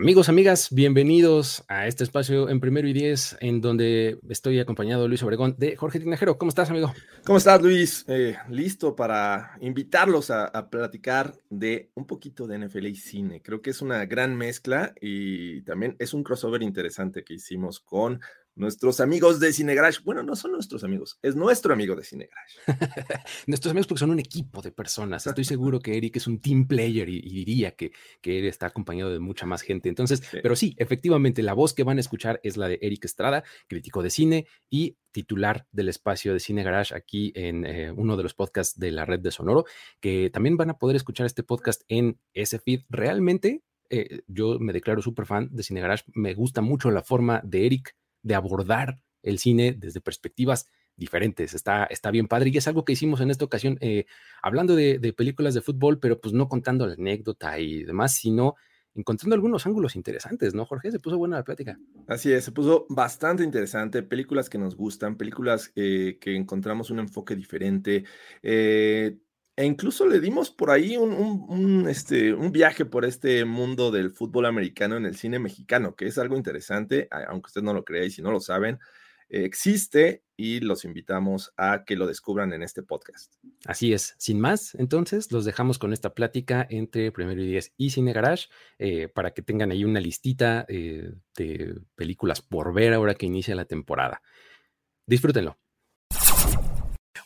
Amigos, amigas, bienvenidos a este espacio en primero y diez, en donde estoy acompañado de Luis Obregón de Jorge Tinajero. ¿Cómo estás, amigo? ¿Cómo estás, Luis? Eh, listo para invitarlos a, a, platicar de un poquito de NFL y cine. Creo que es una gran mezcla y también es un crossover interesante que hicimos con nuestros amigos de Cinegarage. Bueno, no son nuestros amigos, es nuestro amigo de Cinegarage. nuestros amigos porque son un equipo de personas. Estoy seguro que Eric es un team player y, diría que, que él está acompañado de mucha más gente. Entonces, pero sí, efectivamente, la voz que van a escuchar es la de Eric Estrada, crítico de cine y titular del espacio de Cine Garage aquí en eh, uno de los podcasts de la red de Sonoro, que también van a poder escuchar este podcast en ese feed. Realmente, eh, yo me declaro súper fan de Cine Garage. Me gusta mucho la forma de Eric de abordar el cine desde perspectivas diferentes. Está, está bien padre y es algo que hicimos en esta ocasión, eh, hablando de, películas de fútbol, pero pues no contando la anécdota y demás, sino encontrando algunos ángulos interesantes, ¿no, Jorge? Se puso buena la plática. Así es, se puso bastante interesante. Películas que nos gustan, películas eh, que encontramos un enfoque diferente. Eh, e incluso le dimos por ahí un, este, un viaje por este mundo del fútbol americano en el cine mexicano, que es algo interesante, aunque usted no lo crea y si no lo saben, existe y los invitamos a que lo descubran en este podcast. Así es, sin más, entonces los dejamos con esta plática entre Primero y Diez y Cine Garage eh, para que tengan ahí una listita eh, de películas por ver ahora que inicia la temporada. Disfrútenlo.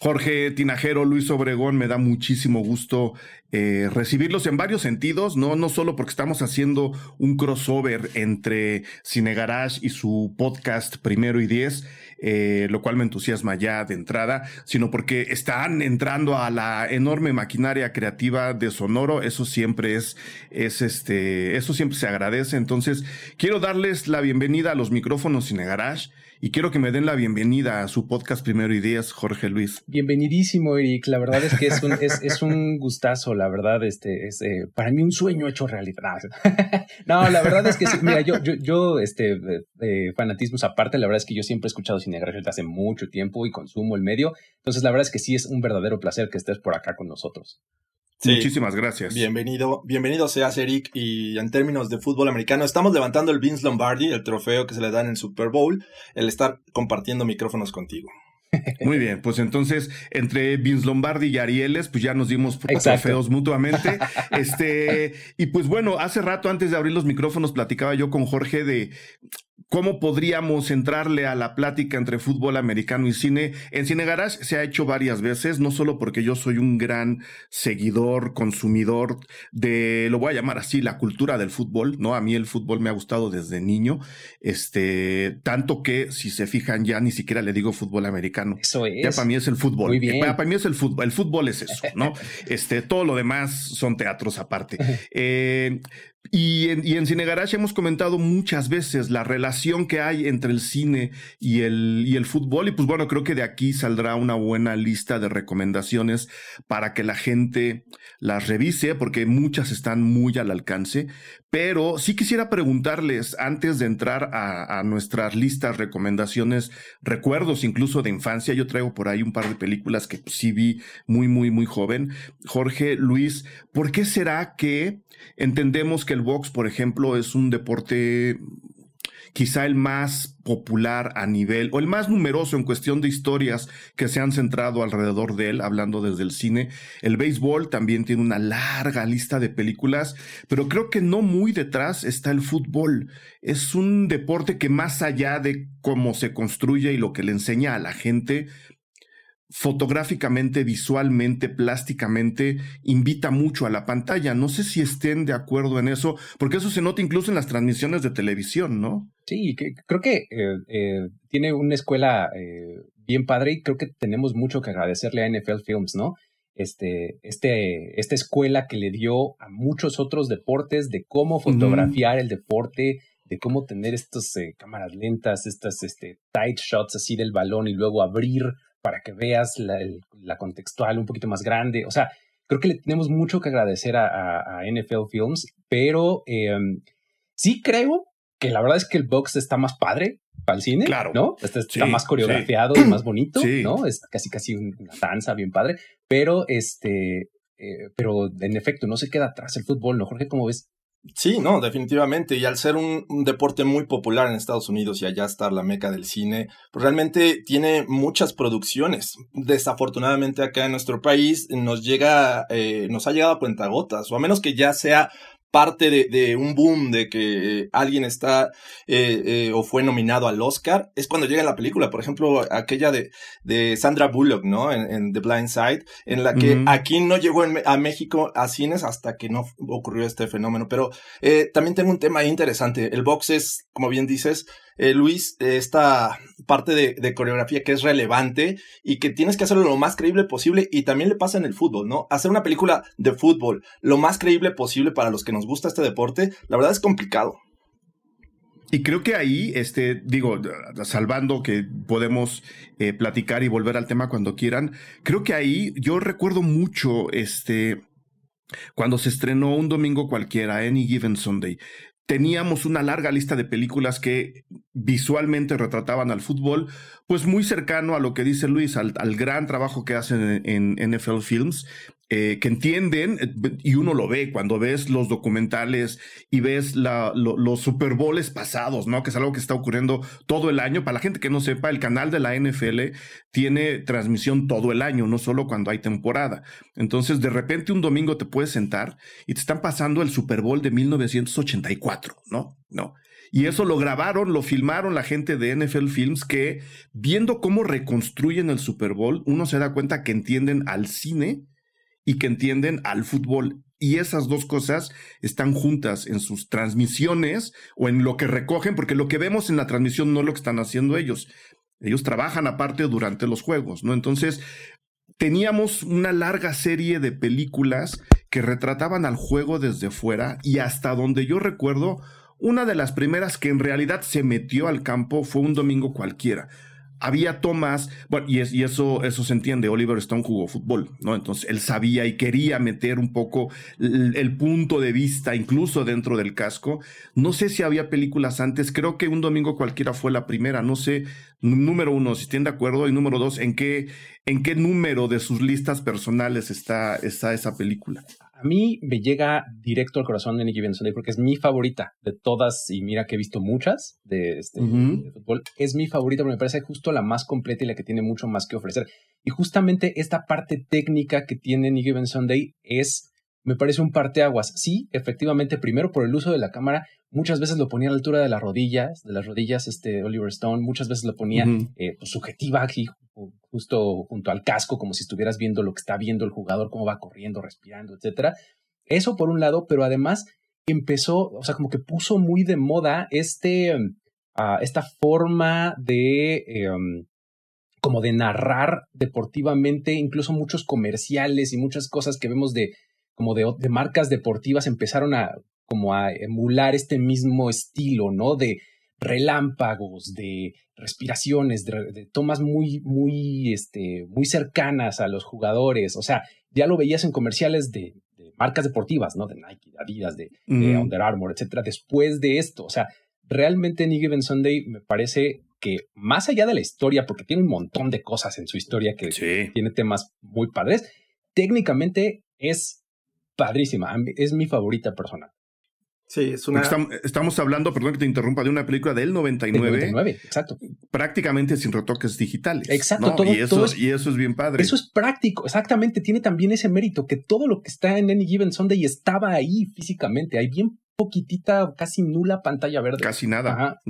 Jorge Tinajero, Luis Obregón, me da muchísimo gusto eh, recibirlos en varios sentidos, ¿no? No solo porque estamos haciendo un crossover entre Cine Garage y su podcast Primero y Diez, eh, lo cual me entusiasma ya de entrada, sino porque están entrando a la enorme maquinaria creativa de Sonoro. Eso siempre es, es este, eso siempre se agradece. Entonces, quiero darles la bienvenida a los micrófonos Cine Garage y quiero que me den la bienvenida a su podcast Primero Ideas, Jorge Luis. Bienvenidísimo, Eric. La verdad es que es un, es, es un gustazo, la verdad, este, es eh, para mí un sueño hecho realidad. no, la verdad es que sí, mira, yo, yo, yo este, eh, fanatismos aparte, la verdad es que yo siempre he escuchado Cinegrafía desde hace mucho tiempo y consumo el medio. Entonces, la verdad es que sí es un verdadero placer que estés por acá con nosotros. Muchísimas gracias. Bienvenido, bienvenido seas Eric. Y en términos de fútbol americano, estamos levantando el Vince Lombardi, el trofeo que se le dan en el Super Bowl, el estar compartiendo micrófonos contigo. Muy bien, pues entonces entre Vince Lombardi y Arieles, pues ya nos dimos trofeos mutuamente. Este, y pues bueno, hace rato antes de abrir los micrófonos platicaba yo con Jorge de ¿Cómo podríamos entrarle a la plática entre fútbol americano y cine? En Cine Garage se ha hecho varias veces, no solo porque yo soy un gran seguidor, consumidor de, lo voy a llamar así, la cultura del fútbol, ¿no? A mí el fútbol me ha gustado desde niño, este, tanto que si se fijan ya ni siquiera le digo fútbol americano. Eso es. Ya para mí es el fútbol. Muy bien. Para, mí es el fútbol. El fútbol es eso, ¿no? este, todo lo demás son teatros aparte. Eh, y en, y en Cine Garage hemos comentado muchas veces la relación que hay entre el cine y el, y el fútbol. Y pues bueno, creo que de aquí saldrá una buena lista de recomendaciones para que la gente las revise, porque muchas están muy al alcance. Pero sí quisiera preguntarles, antes de entrar a, a nuestras listas, recomendaciones, recuerdos incluso de infancia, yo traigo por ahí un par de películas que sí vi muy, muy, muy joven. Jorge, Luis, ¿por qué será que entendemos que el box, por ejemplo, es un deporte quizá el más popular a nivel, o el más numeroso en cuestión de historias que se han centrado alrededor de él, hablando desde el cine. El béisbol también tiene una larga lista de películas, pero creo que no muy detrás está el fútbol. Es un deporte que más allá de cómo se construye y lo que le enseña a la gente, fotográficamente, visualmente, plásticamente, invita mucho a la pantalla. No sé si estén de acuerdo en eso, porque eso se nota incluso en las transmisiones de televisión, ¿no? Sí, creo que eh, eh, tiene una escuela eh, bien padre y creo que tenemos mucho que agradecerle a NFL Films, ¿no? Este, este, esta escuela que le dio a muchos otros deportes de cómo fotografiar el deporte, de cómo tener estas cámaras lentas, estas este, tight shots así del balón y luego abrir para que veas la, contextual un poquito más grande. O sea, creo que le tenemos mucho que agradecer a, NFL Films, pero em, sí creo que la verdad es que el box está más padre para el cine, claro. ¿no? Está más coreografiado y más bonito, ¿no? Es casi casi una danza bien padre, pero este, eh, pero en efecto no se queda atrás el fútbol, ¿no? Jorge, ¿cómo ves? Sí, no, definitivamente. Y al ser un, deporte muy popular en Estados Unidos y allá estar la meca del cine, pues realmente tiene muchas producciones. Desafortunadamente acá en nuestro país nos llega, eh, nos ha llegado a cuentagotas, o a menos que ya sea parte de, un boom de que alguien está eh, eh, o fue nominado al Oscar, es cuando llega la película. Por ejemplo, aquella de, de Sandra Bullock, ¿no? En, The Blind Side, en la que aquí no llegó a México a cines hasta que no ocurrió este fenómeno. Pero eh, también tengo un tema interesante. El box es, como bien dices, eh, Luis, esta parte de, coreografía que es relevante y que tienes que hacerlo lo más creíble posible y también le pasa en el fútbol, ¿no? Hacer una película de fútbol lo más creíble posible para los que nos gusta este deporte, la verdad es complicado. Y creo que ahí, este, digo, salvando que podemos eh, platicar y volver al tema cuando quieran, creo que ahí yo recuerdo mucho, este, cuando se estrenó un domingo cualquiera, Any Given Sunday, teníamos una larga lista de películas que visualmente retrataban al fútbol, pues muy cercano a lo que dice Luis, al, gran trabajo que hacen en, NFL Films, eh, que entienden, eh, y uno lo ve cuando ves los documentales y ves los Super Bowls pasados, ¿no? Que es algo que está ocurriendo todo el año. Para la gente que no sepa, el canal de la NFL tiene transmisión todo el año, no solo cuando hay temporada. Entonces, de repente un domingo te puedes sentar y te están pasando el Super Bowl de 1984, ¿no? No. Y eso lo grabaron, lo filmaron la gente de NFL Films que viendo cómo reconstruyen el Super Bowl, uno se da cuenta que entienden al cine y que entienden al fútbol. Y esas dos cosas están juntas en sus transmisiones o en lo que recogen, porque lo que vemos en la transmisión no es lo que están haciendo ellos. Ellos trabajan aparte durante los juegos, ¿no? Entonces, teníamos una larga serie de películas que retrataban al juego desde fuera y hasta donde yo recuerdo, una de las primeras que en realidad se metió al campo fue un domingo cualquiera había tomas, bueno, y, eso, eso se entiende, Oliver Stone jugó fútbol, ¿no? Entonces él sabía y quería meter un poco el, punto de vista, incluso dentro del casco. No sé si había películas antes, creo que un domingo cualquiera fue la primera, no sé, número uno, si estén de acuerdo, y número dos, ¿en qué, en qué número de sus listas personales está, está esa película? A mí me llega directo al corazón de Nicky Sunday porque es mi favorita de todas y mira que he visto muchas de, este, fútbol. Es mi favorita porque me parece justo la más completa y la que tiene mucho más que ofrecer. Y justamente esta parte técnica que tiene Nicky Sunday es, me parece un parteaguas. Sí, efectivamente, primero por el uso de la cámara, muchas veces lo ponía a la altura de las rodillas, de las rodillas este Oliver Stone, muchas veces lo ponía eh, pues, subjetiva aquí justo junto al casco, como si estuvieras viendo lo que está viendo el jugador, cómo va corriendo, respirando, etcétera. Eso por un lado, pero además empezó, o sea, como que puso muy de moda este, ah, esta forma de, em, como de narrar deportivamente, incluso muchos comerciales y muchas cosas que vemos de, como de, de marcas deportivas empezaron a, como a emular este mismo estilo, ¿no? De relámpagos, de respiraciones, de, tomas muy, muy, este, muy cercanas a los jugadores. O sea, ya lo veías en comerciales de, marcas deportivas, ¿no? De Nike, de Adidas, de, Under Armour, etcétera. Después de esto, o sea, realmente Any Given Sunday me parece que más allá de la historia, porque tiene un montón de cosas en su historia que tiene temas muy padres, técnicamente es padrísima. Es mi favorita personal. Sí, es una... Estamos, hablando, perdón que te interrumpa, de una película del 99. 99, exacto. Prácticamente sin retoques digitales. Exacto. Todo, y, eso, es, y eso es bien padre. Eso es práctico, exactamente. Tiene también ese mérito que todo lo que está en Any Given Sunday estaba ahí físicamente. Hay bien poquitita, casi nula pantalla verde. Casi nada.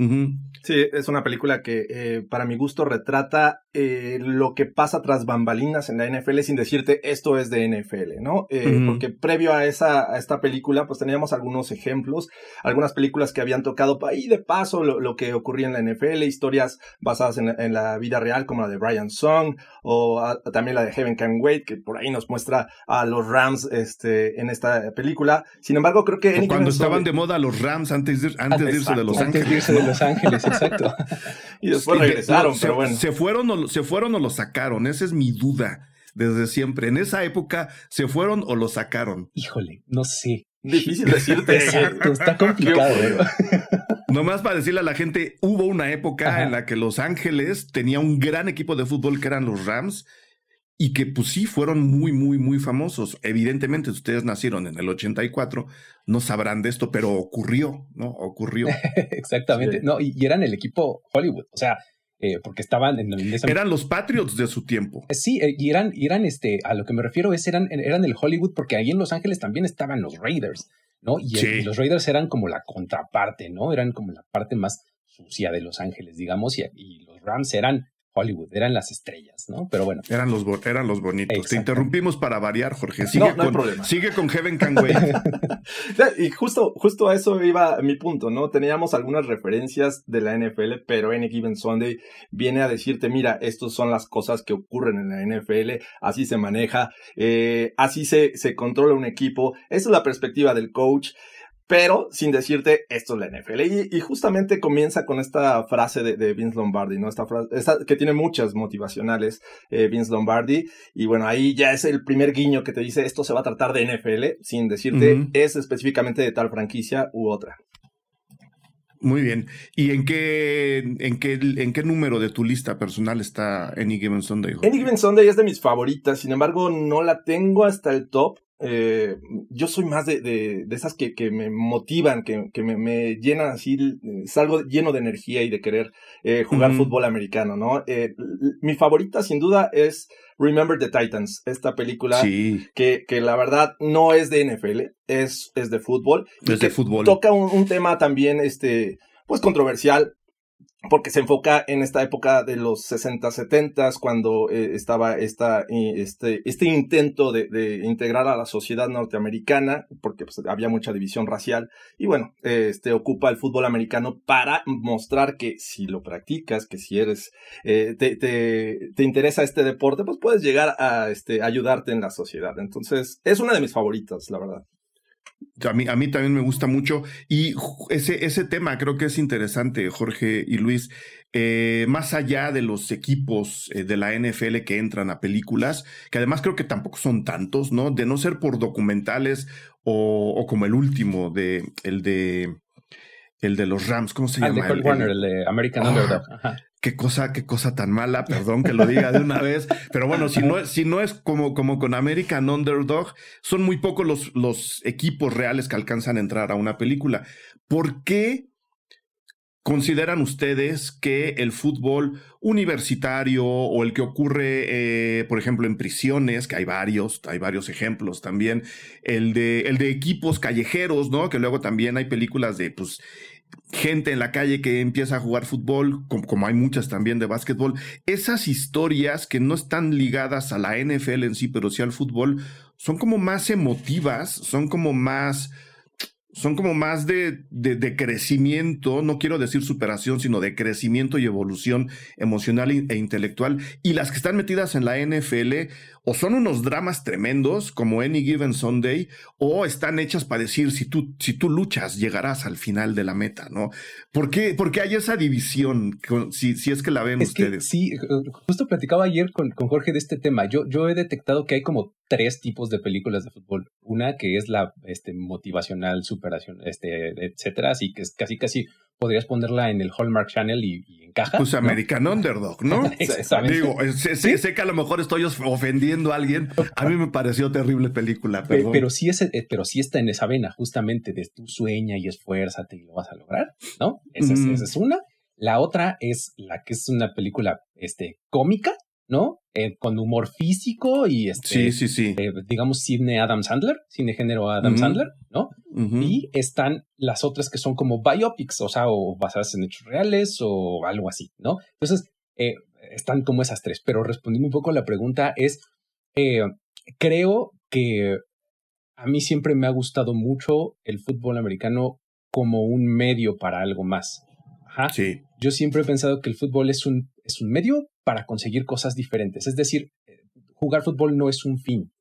Sí, es una película que eh, para mi gusto retrata eh, lo que pasa tras bambalinas en la NFL sin decirte esto es de NFL, ¿no? Eh, porque previo a, esa, a esta película, pues teníamos algunos ejemplos, algunas películas que habían tocado ahí de paso lo, que ocurría en la NFL, historias basadas en, la vida real como la de Brian Song o también la de Heaven Can Wait, que por ahí nos muestra a los Rams este, en esta película. Sin embargo, creo que... cuando estaban de moda los Rams antes de, antes de irse de Los Ángeles. Antes de irse de Los Ángeles, exacto. y después regresaron, pero bueno. Se fueron o ¿Se fueron o lo sacaron? Esa es mi duda desde siempre. En esa época, ¿se fueron o lo sacaron? Híjole, no sé. Difícil decirte. está complicado. Nomás para decirle a la gente, hubo una época en la que Los Ángeles tenía un gran equipo de fútbol que eran los Rams y que pues sí fueron muy, muy, muy famosos. Evidentemente, ustedes nacieron en el 84, no sabrán de esto, pero ocurrió, ¿no? Ocurrió. Exactamente, no, y, eran el equipo Hollywood, o sea, eh, porque estaban en, Eran los Patriots de su tiempo. Eh, sí, eh, y eran, eran este, a lo que me refiero es, eran, eran el Hollywood, porque ahí en Los Ángeles también estaban los Raiders, ¿no? Y, los Raiders eran como la contraparte, ¿no? Eran como la parte más sucia de Los Ángeles, digamos, y los Rams eran Hollywood, eran las estrellas, ¿no? Pero bueno. Eran los, eran los bonitos. Te interrumpimos para variar, Jorge. Sigue, con, sigue con Heaven Can Wait. y justo, justo a eso iba mi punto, ¿no? Teníamos algunas referencias de la NFL, pero Any Given Sunday viene a decirte, mira, estas son las cosas que ocurren en la NFL, así se maneja, eh, así se, se controla un equipo. Esa es la perspectiva del coach pero sin decirte esto es la NFL. Y, justamente comienza con esta frase de, Vince Lombardi, ¿no? Esta frase que tiene muchas motivacionales, eh, Vince Lombardi. Y bueno, ahí ya es el primer guiño que te dice esto se va a tratar de NFL, sin decirte es específicamente de tal franquicia u otra. Muy bien. ¿Y en qué, en qué, en qué número de tu lista personal está Any Given Sunday? Any Given Sunday es de mis favoritas, sin embargo, no la tengo hasta el top. Eh, yo soy más de, de, de esas que, que, me motivan, que, que me, me, llenan así, eh, salgo lleno de energía y de querer eh, jugar fútbol americano, ¿no? Eh, mi favorita sin duda es Remember the Titans, esta película que, que la verdad no es de NFL, es, es de fútbol. Es de fútbol. Toca un, un tema también, este, pues controversial, porque se enfoca en esta época de los 60, 70, cuando eh, estaba esta, este, este intento de, de, integrar a la sociedad norteamericana, porque pues, había mucha división racial, y bueno, este, ocupa el fútbol americano para mostrar que si lo practicas, que si eres, eh, te, te, te, interesa este deporte, pues puedes llegar a este, ayudarte en la sociedad. Entonces, es una de mis favoritas, la verdad. A mí, a mí también me gusta mucho. Y ese, ese tema creo que es interesante, Jorge y Luis. Eh, más allá de los equipos eh, de la NFL que entran a películas, que además creo que tampoco son tantos, ¿no? De no ser por documentales o, o como el último de el de el de los Rams, ¿cómo se ah, llama? El de Warner, el, de American Underdog. Qué cosa, qué cosa tan mala, perdón que lo diga de una vez. Pero bueno, si no, si no es como, como con American Underdog, son muy pocos los, los equipos reales que alcanzan a entrar a una película. ¿Por qué consideran ustedes que el fútbol universitario o el que ocurre, eh, por ejemplo, en prisiones, que hay varios, hay varios ejemplos también, el de, el de equipos callejeros, ¿no? Que luego también hay películas de, pues, gente en la calle que empieza a jugar fútbol, como, hay muchas también de básquetbol, esas historias que no están ligadas a la NFL en sí, pero sí al fútbol, son como más emotivas, son como más son como más de, de, crecimiento, no quiero decir superación, sino de crecimiento y evolución emocional e intelectual. Y las que están metidas en la NFL o son unos dramas tremendos como Any Given Sunday, o están hechas para decir si tú, si tú luchas, llegarás al final de la meta, ¿no? ¿Por qué, porque hay esa división, si, si es que la ven ustedes? sí, justo platicaba ayer con, con Jorge de este tema. Yo, yo he detectado que hay como tres tipos de películas de fútbol. Una que es la este, motivacional, superación, este, etcétera, así que es casi casi podrías ponerla en el Hallmark Channel y, encaja. Pues American Underdog, ¿no? Digo, sé, que a lo mejor estoy ofendiendo a alguien. A mí me pareció terrible película, pero, pero sí, es, eh, pero sí está en esa vena, justamente de tu sueña y esfuérzate y lo vas a lograr, ¿no? Esa, es, una. La otra es la que es una película este, cómica, ¿no? Eh, con humor físico y este, sí, sí, sí. Eh, digamos, cine Adam Sandler, cine género Adam Sandler, ¿no? Y están las otras que son como biopics, o sea, o basadas en hechos reales o algo así, ¿no? Entonces, eh, están como esas tres, pero respondiendo un poco a la pregunta es, creo que a mí siempre me ha gustado mucho el fútbol americano como un medio para algo más. Ajá. Sí. Yo siempre he pensado que el fútbol es un, es un medio para conseguir cosas diferentes. Es decir, eh, jugar fútbol no es un fin,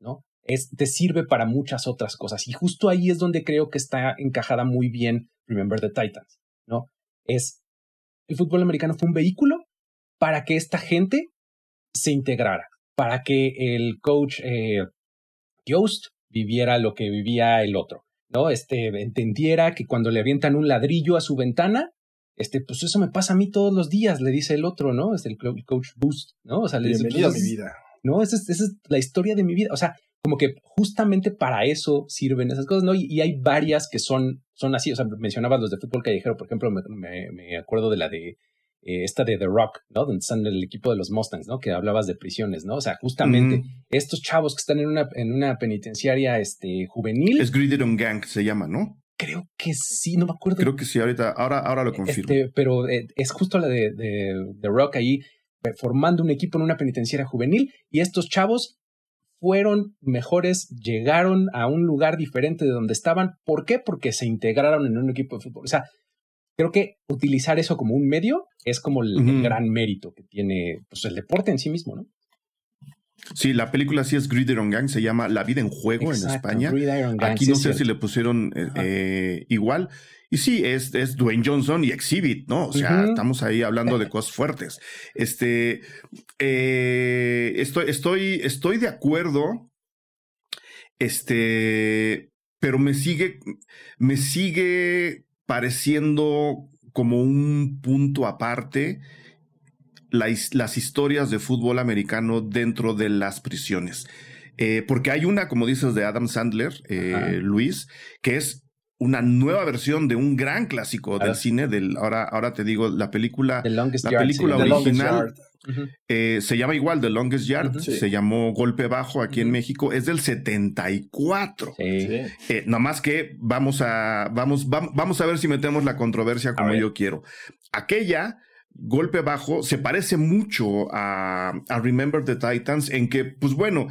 ¿no? Es, te sirve para muchas otras cosas. Y justo ahí es donde creo que está encajada muy bien Remember the Titans, ¿no? Es, el fútbol americano fue un vehículo para que esta gente se integrara, para que el coach eh, viviera lo que vivía el otro, ¿no? Este, entendiera que cuando le avientan un ladrillo a su ventana, este, pues eso me pasa a mí todos los días, le dice el otro, ¿no? Es el coach boost, ¿no? O sea, le dice, pues, mi vida. ¿no? Esa es, la historia de mi vida. O sea, como que justamente para eso sirven esas cosas, ¿no? Y, hay varias que son, son así. O sea, mencionabas los de fútbol callejero, por ejemplo, me, acuerdo de la de eh, esta de The Rock, ¿no? Donde están el equipo de los Mustangs, ¿no? Que hablabas de prisiones, ¿no? O sea, justamente estos chavos que están en una, en una penitenciaria este, juvenil. Es on Gang, se llama, ¿no? Creo que sí, no me acuerdo. Creo que sí, ahorita, ahora, ahora lo confirmo. Este, pero eh, es justo la de, de, de Rock ahí eh, formando un equipo en una penitenciaria juvenil y estos chavos fueron mejores, llegaron a un lugar diferente de donde estaban. ¿Por qué? Porque se integraron en un equipo de fútbol. O sea, creo que utilizar eso como un medio es como el, gran mérito que tiene pues, el deporte en sí mismo, ¿no? Sí, la película sí es Gridiron Gang, se llama La vida en juego en España. Aquí no sé si le pusieron eh, eh, igual. Y sí, es, es Dwayne Johnson y Exhibit, ¿no? O sea, estamos ahí hablando de cosas fuertes. Este, eh, estoy, estoy, estoy de acuerdo. Este, pero me sigue, me sigue pareciendo como un punto aparte las historias de fútbol americano dentro de las prisiones. Eh, porque hay una, como dices, de Adam Sandler, eh, Luis, que es una nueva versión de un gran clásico del cine. Del, ahora, ahora te digo, la película, la película original eh, se llama igual The Longest Yard, se llamó Golpe Bajo aquí en México, es del 74. Eh, nada más que vamos a, vamos, vamos, a ver si metemos la controversia como yo quiero. Aquella golpe bajo se parece mucho a, a, Remember the Titans en que, pues bueno,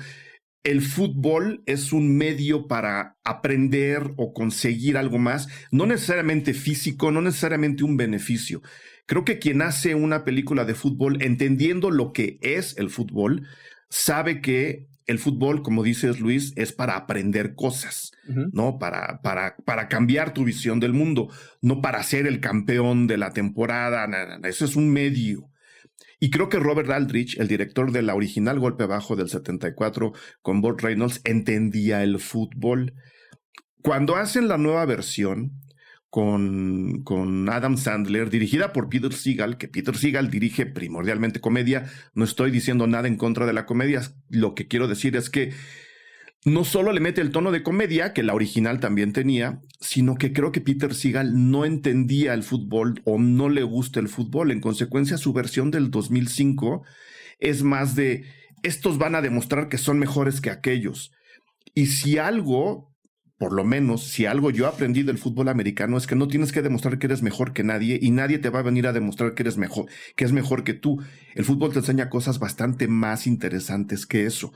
el fútbol es un medio para aprender o conseguir algo más, no necesariamente físico, no necesariamente un beneficio. Creo que quien hace una película de fútbol entendiendo lo que es el fútbol, sabe que el fútbol, como dices Luis, es para aprender cosas, ¿no? Para, para, para cambiar tu visión del mundo, no para ser el campeón de la temporada, eso es un medio. Y creo que Robert Aldrich, el director de la original Golpe Bajo del 74 con Burt Reynolds, entendía el fútbol. Cuando hacen la nueva versión con, con Adam Sandler, dirigida por Peter Seagal, que Peter Seagal dirige primordialmente comedia, no estoy diciendo nada en contra de la comedia, lo que quiero decir es que no solo le mete el tono de comedia, que la original también tenía, sino que creo que Peter Seagal no entendía el fútbol o no le gusta el fútbol. En consecuencia, su versión del 2005 es más de, estos van a demostrar que son mejores que aquellos. Y si algo, por lo menos, si algo yo aprendí del fútbol americano es que no tienes que demostrar que eres mejor que nadie y nadie te va a venir a demostrar que eres mejor, que es mejor que tú. El fútbol te enseña cosas bastante más interesantes que eso.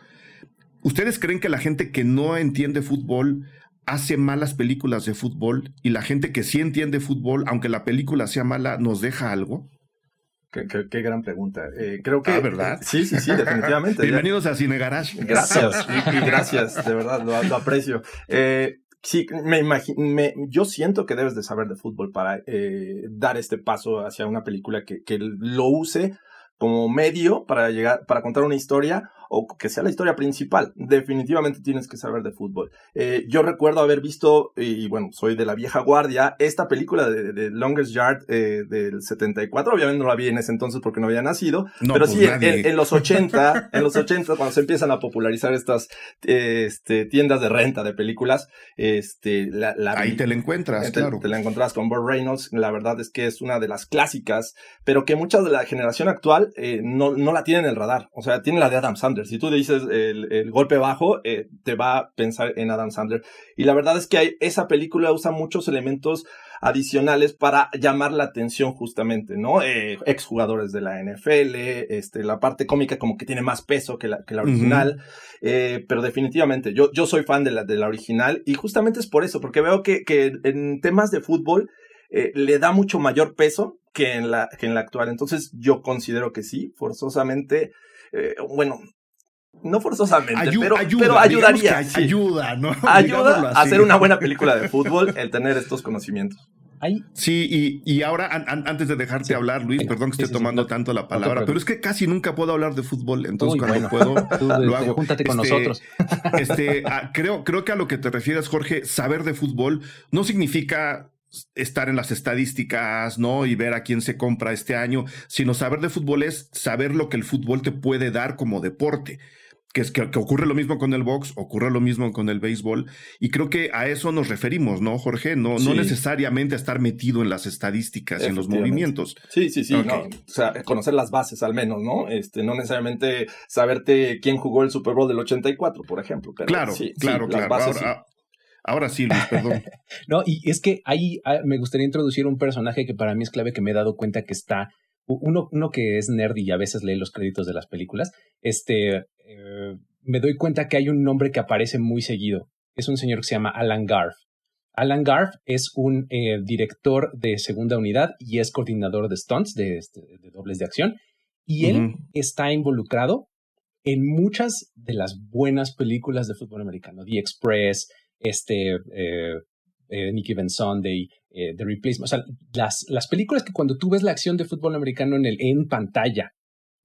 ¿Ustedes creen que la gente que no entiende fútbol hace malas películas de fútbol y la gente que sí entiende fútbol, aunque la película sea mala, nos deja algo? Qué, gran pregunta. Eh, creo que. Ah, ¿verdad? sí, sí, sí, definitivamente. Bienvenidos a Cine Garage. Gracias, y, gracias, de verdad, lo, aprecio. Eh, sí, me imagino, yo siento que debes de saber de fútbol para eh, dar este paso hacia una película que, que lo use como medio para llegar, para contar una historia o que sea la historia principal. Definitivamente tienes que saber de fútbol. Eh, yo recuerdo haber visto, y bueno, soy de la vieja guardia, esta película de, Longest Yard eh, del 74. Obviamente no la vi en ese entonces porque no había nacido. pero pues sí, en, los 80, en los 80, cuando se empiezan a popularizar estas este, tiendas de renta de películas, este, la, ahí te la encuentras, claro. Te la encontrás con Burt Reynolds. La verdad es que es una de las clásicas, pero que muchas de la generación actual eh, no, no la tienen en el radar. O sea, tienen la de Adam Sandler si tú le dices el, golpe bajo, eh, te va a pensar en Adam Sandler. Y la verdad es que esa película usa muchos elementos adicionales para llamar la atención justamente, ¿no? Eh, exjugadores de la NFL, este, la parte cómica como que tiene más peso que la, que la original, eh, pero definitivamente yo, yo soy fan de la, de la original y justamente es por eso, porque veo que, que en temas de fútbol eh, le da mucho mayor peso que en la, que en la actual. Entonces yo considero que sí, forzosamente, bueno, no forzosamente, pero, pero, ayudaría. Ayuda, ¿no? Ayuda a hacer una buena película de fútbol el tener estos conocimientos. Sí, y, ahora, antes de dejarte hablar, Luis, perdón que esté tomando tanto la palabra, pero es que casi nunca puedo hablar de fútbol, entonces cuando puedo, lo hago. Júntate con este, nosotros. Este, ah, creo, creo que a lo que te refieres, Jorge, saber de fútbol no significa estar en las estadísticas, ¿no? Y ver a quién se compra este año, sino saber de fútbol es saber lo que el fútbol te puede dar como deporte. Que, es, que, ocurre lo mismo con el box, ocurre lo mismo con el béisbol, y creo que a eso nos referimos, ¿no, Jorge? No, no necesariamente estar metido en las estadísticas y en los movimientos. Sí, sí, sí, o sea, conocer las bases al menos, ¿no? Este, no necesariamente saberte quién jugó el Super Bowl del 84, por ejemplo. claro, claro, claro. Ahora, ahora, sí, Luis, perdón. no, y es que ahí ah, me gustaría introducir un personaje que para mí es clave, que me he dado cuenta que está uno, uno que es nerd y a veces lee los créditos de las películas, este, eh, me doy cuenta que hay un nombre que aparece muy seguido. Es un señor que se llama Alan Garf. Alan Garf es un eh, director de segunda unidad y es coordinador de stunts, de, este, dobles de acción. Y él está involucrado en muchas de las buenas películas de fútbol americano. The Express, este, eh, Nicky Ben Sunday, The Replacement. O sea, las, las películas que cuando tú ves la acción de fútbol americano en, el, en pantalla,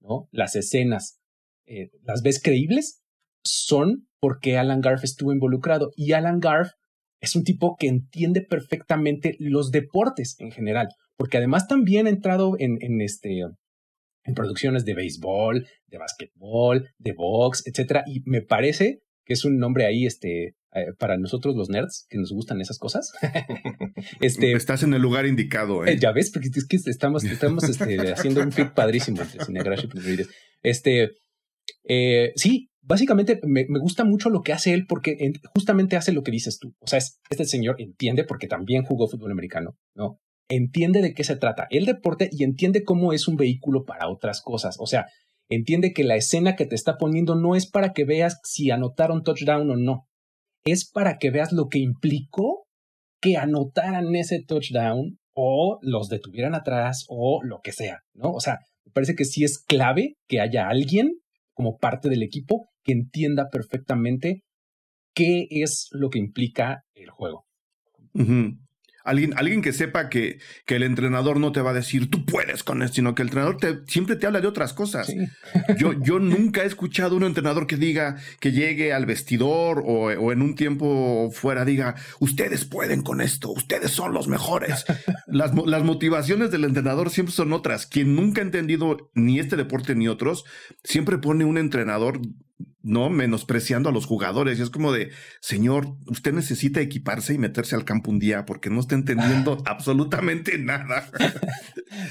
¿no? Las escenas, eh, las ves creíbles son porque Alan Garf estuvo involucrado. Y Alan Garf es un tipo que entiende perfectamente los deportes en general, porque además también ha entrado en, en este en producciones de béisbol, de básquetbol, de box, etcétera, y me parece que es un nombre ahí, este, eh, para nosotros los nerds que nos gustan esas cosas. este, Estás en el lugar indicado. ¿eh? ya ves, porque es que estamos, estamos este, haciendo un fit padrísimo entre y Este, eh, sí, básicamente me, gusta mucho lo que hace él porque justamente hace lo que dices tú. O sea, este señor entiende, porque también jugó fútbol americano, ¿no? Entiende de qué se trata el deporte y entiende cómo es un vehículo para otras cosas. O sea, entiende que la escena que te está poniendo no es para que veas si anotaron touchdown o no. Es para que veas lo que implicó que anotaran ese touchdown o los detuvieran atrás o lo que sea, ¿no? O sea, me parece que sí es clave que haya alguien como parte del equipo que entienda perfectamente qué es lo que implica el juego. Alguien, alguien que sepa que, que, el entrenador no te va a decir, tú puedes con esto, sino que el entrenador te, siempre te habla de otras cosas. Yo, yo nunca he escuchado un entrenador que diga, que llegue al vestidor o, o, en un tiempo fuera diga, ustedes pueden con esto, ustedes son los mejores. las, las motivaciones del entrenador siempre son otras. Quien nunca ha entendido ni este deporte ni otros, siempre pone un entrenador ¿no? Menospreciando a los jugadores. Y es como de, señor, usted necesita equiparse y meterse al campo un día porque no está entendiendo absolutamente nada.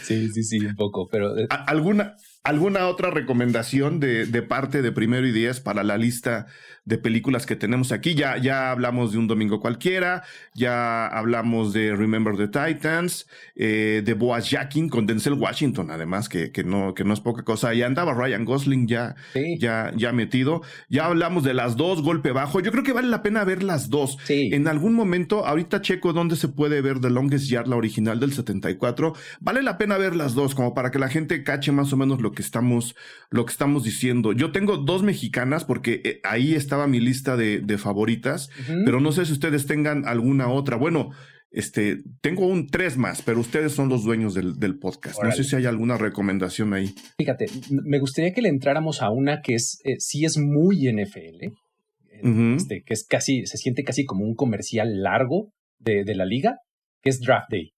Sí, sí, sí, un poco, pero... Eh, ¿Alguna, ¿Alguna otra recomendación de, de, parte de Primero y Diez para la lista de películas que tenemos aquí? Ya, ya hablamos de Un Domingo Cualquiera, ya hablamos de Remember the Titans, eh, de Boaz Jacking con Denzel Washington, además, que, que, no, que no es poca cosa. Ya andaba Ryan Gosling ya, ya, ya metido. Ya hablamos de las dos, golpe bajo. Yo creo que vale la pena ver las dos. En algún momento, ahorita checo dónde se puede ver The Longest Yard, la original del 74. Vale la pena ver las dos, como para que la gente cache más o menos lo que estamos, lo que estamos diciendo. Yo tengo dos mexicanas porque eh, ahí estaba mi lista de, favoritas, pero no sé si ustedes tengan alguna otra. Bueno, este, tengo un tres más, pero ustedes son los dueños del, podcast. No sé si hay alguna recomendación ahí. Fíjate, me gustaría que le entráramos a una que es, eh, sí es muy NFL, eh, este, que es casi, se siente casi como un comercial largo de, la liga, que es Draft Day.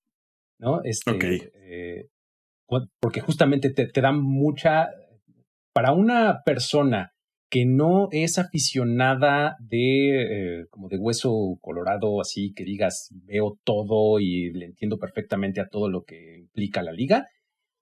¿No? Este, porque justamente te, te dan mucha, para una persona que no es aficionada de eh, como de hueso colorado, así que digas veo todo y le entiendo perfectamente a todo lo que implica la liga.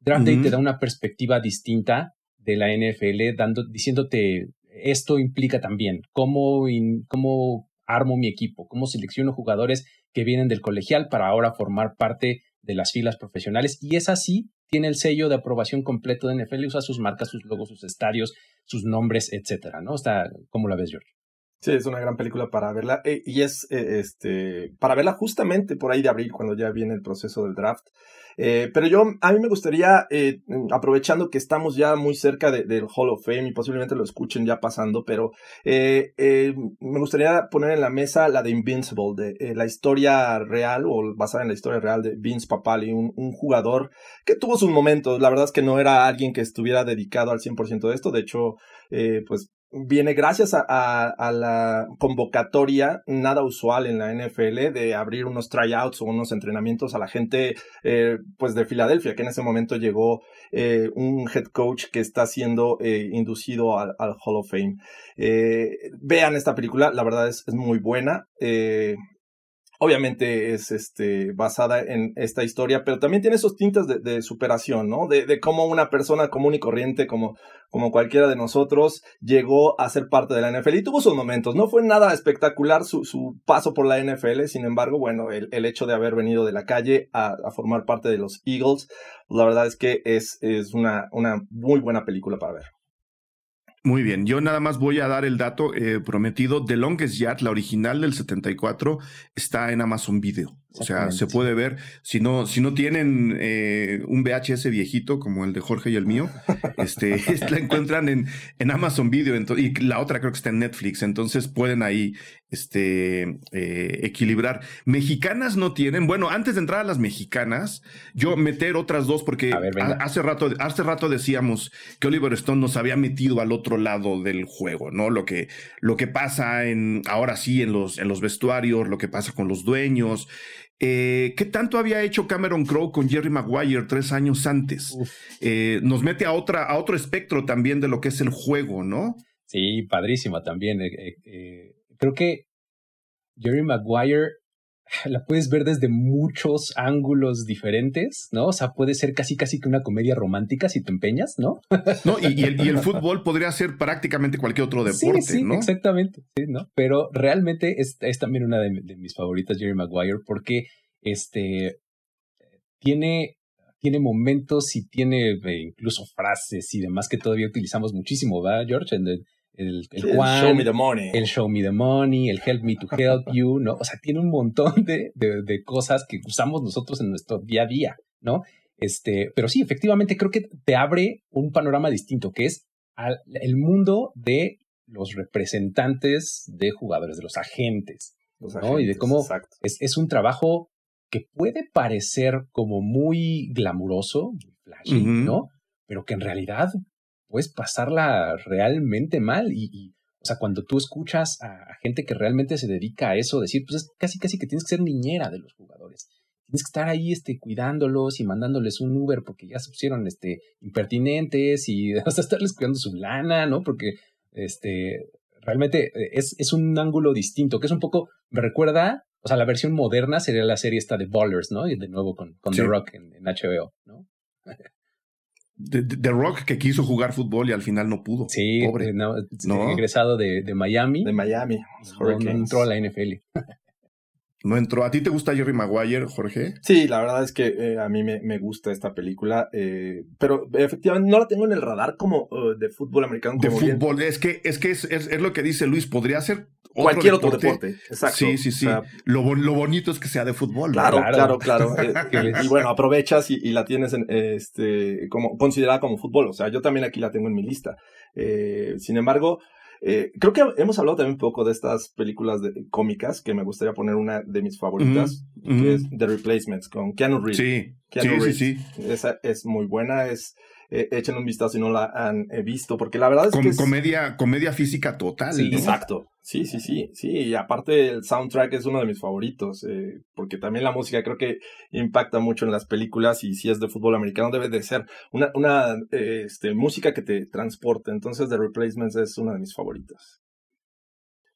Draft Day te da una perspectiva distinta de la NFL, dando, diciéndote esto implica también cómo, cómo armo mi equipo, cómo selecciono jugadores que vienen del colegial para ahora formar parte de las filas profesionales. Y es así tiene el sello de aprobación completo de NFL, usa sus marcas, sus logos, sus estadios, sus nombres, etcétera, ¿no? Está, ¿cómo la ves, George? Sí, es una gran película para verla. Eh, y es eh, este para verla justamente por ahí de abril, cuando ya viene el proceso del draft. Eh, pero yo, a mí me gustaría, eh, aprovechando que estamos ya muy cerca del Hall of Fame y posiblemente lo escuchen ya pasando, pero eh, me gustaría poner en la mesa la de Invincible, de la historia real o basada en la historia real de Vince Papali, un, un, jugador que tuvo sus momentos. La verdad es que no era alguien que estuviera dedicado al 100% de esto. De hecho, pues viene gracias a, la convocatoria nada usual en la NFL de abrir unos tryouts o unos entrenamientos a la gente eh, pues de Filadelfia, que en ese momento llegó eh, un head coach que está siendo eh, inducido al, Hall of Fame. vean esta película, la verdad es muy buena. Obviamente es este, basada en esta historia, pero también tiene esos tintes de, superación, ¿no? De, de, cómo una persona común y corriente como, como cualquiera de nosotros llegó a ser parte de la NFL y tuvo sus momentos. No fue nada espectacular su, su paso por la NFL, sin embargo, bueno, el, el hecho de haber venido de la calle a, a, formar parte de los Eagles, la verdad es que es, es una, una muy buena película para ver. Muy bien, yo nada más voy a dar el dato eh, prometido. The Longest Yard, la original del 74, está en Amazon Video. O sea, se puede ver. Si no, si no tienen eh, un VHS viejito como el de Jorge y el mío, este, la encuentran en, en Amazon Video. y la otra creo que está en Netflix. Entonces pueden ahí este, eh, equilibrar. Mexicanas no tienen. Bueno, antes de entrar a las mexicanas, yo meter otras dos porque hace rato, hace rato decíamos que Oliver Stone nos había metido al otro lado del juego, ¿no? Lo que, lo que pasa en, ahora sí, en los, en los vestuarios, lo que pasa con los dueños. Eh, ¿Qué tanto había hecho Cameron Crowe con Jerry Maguire tres años antes? Eh, nos mete a, otra, a otro espectro también de lo que es el juego, ¿no? Sí, padrísima también. Eh, creo que Jerry Maguire la puedes ver desde muchos ángulos diferentes, ¿no? O sea, puede ser casi casi que una comedia romántica si te empeñas, ¿no? No, y, el, fútbol podría ser prácticamente cualquier otro deporte, sí, sí, Exactamente, sí, ¿no? Pero realmente es, es también una de, mis favoritas, Jerry Maguire, porque este tiene, tiene momentos y tiene eh, incluso frases y demás que todavía utilizamos muchísimo, ¿verdad, George? En el, el, Show Me the Money. El Show Me the Money, el Help Me to Help You, ¿no? O sea, tiene un montón de, de, cosas que usamos nosotros en nuestro día a día, ¿no? Este, pero sí, efectivamente creo que te abre un panorama distinto, que es el mundo de los representantes de jugadores, de los agentes, ¿no? Y de cómo es, es, un trabajo que puede parecer como muy glamuroso, muy flashy, ¿no? Pero que en realidad puedes pasarla realmente mal y, o sea, cuando tú escuchas a, gente que realmente se dedica a eso, decir, pues es casi, casi que tienes que ser niñera de los jugadores. Tienes que estar ahí, este, cuidándolos y mandándoles un Uber porque ya se pusieron, este, impertinentes y hasta estarles cuidando su lana, ¿no? Porque, este, realmente eh, es, es un ángulo distinto, que es un poco, me recuerda, o sea, la versión moderna sería la serie esta de Ballers, ¿no? Y de nuevo con, con The Rock en, en HBO, ¿no? The, Rock que quiso jugar fútbol y al final no pudo. Sí, pobre. No, egresado de, de, Miami. De Miami. No, entró a la NFL. No entró. ¿A ti te gusta Jerry Maguire, Jorge? Sí, la verdad es que eh, a mí me, me, gusta esta película, eh, pero efectivamente no la tengo en el radar como uh, de fútbol americano. De fútbol, es que, es, que es, es, lo que dice Luis, podría ser Cualquier otro deporte. Exacto. Sí, sí, sí. lo, lo, bonito es que sea de fútbol. Claro, claro, claro. Eh, y bueno, aprovechas y, la tienes en, este, como, considerada como fútbol. O sea, yo también aquí la tengo en mi lista. Eh, sin embargo, eh, creo que hemos hablado también un poco de estas películas de, cómicas, que me gustaría poner una de mis favoritas, que es The Replacements, con Keanu Reeves. Sí, sí, sí, Esa es muy buena, es eh, echen un vistazo si no la han eh, visto, porque la verdad es que... Es... Comedia, comedia física total. Sí, exacto. Sí, sí, sí, sí. Y aparte el soundtrack es uno de mis favoritos, eh, porque también la música creo que impacta mucho en las películas y si es de fútbol americano debe de ser una, una este, música que te transporte. Entonces The Replacements es una de mis favoritas.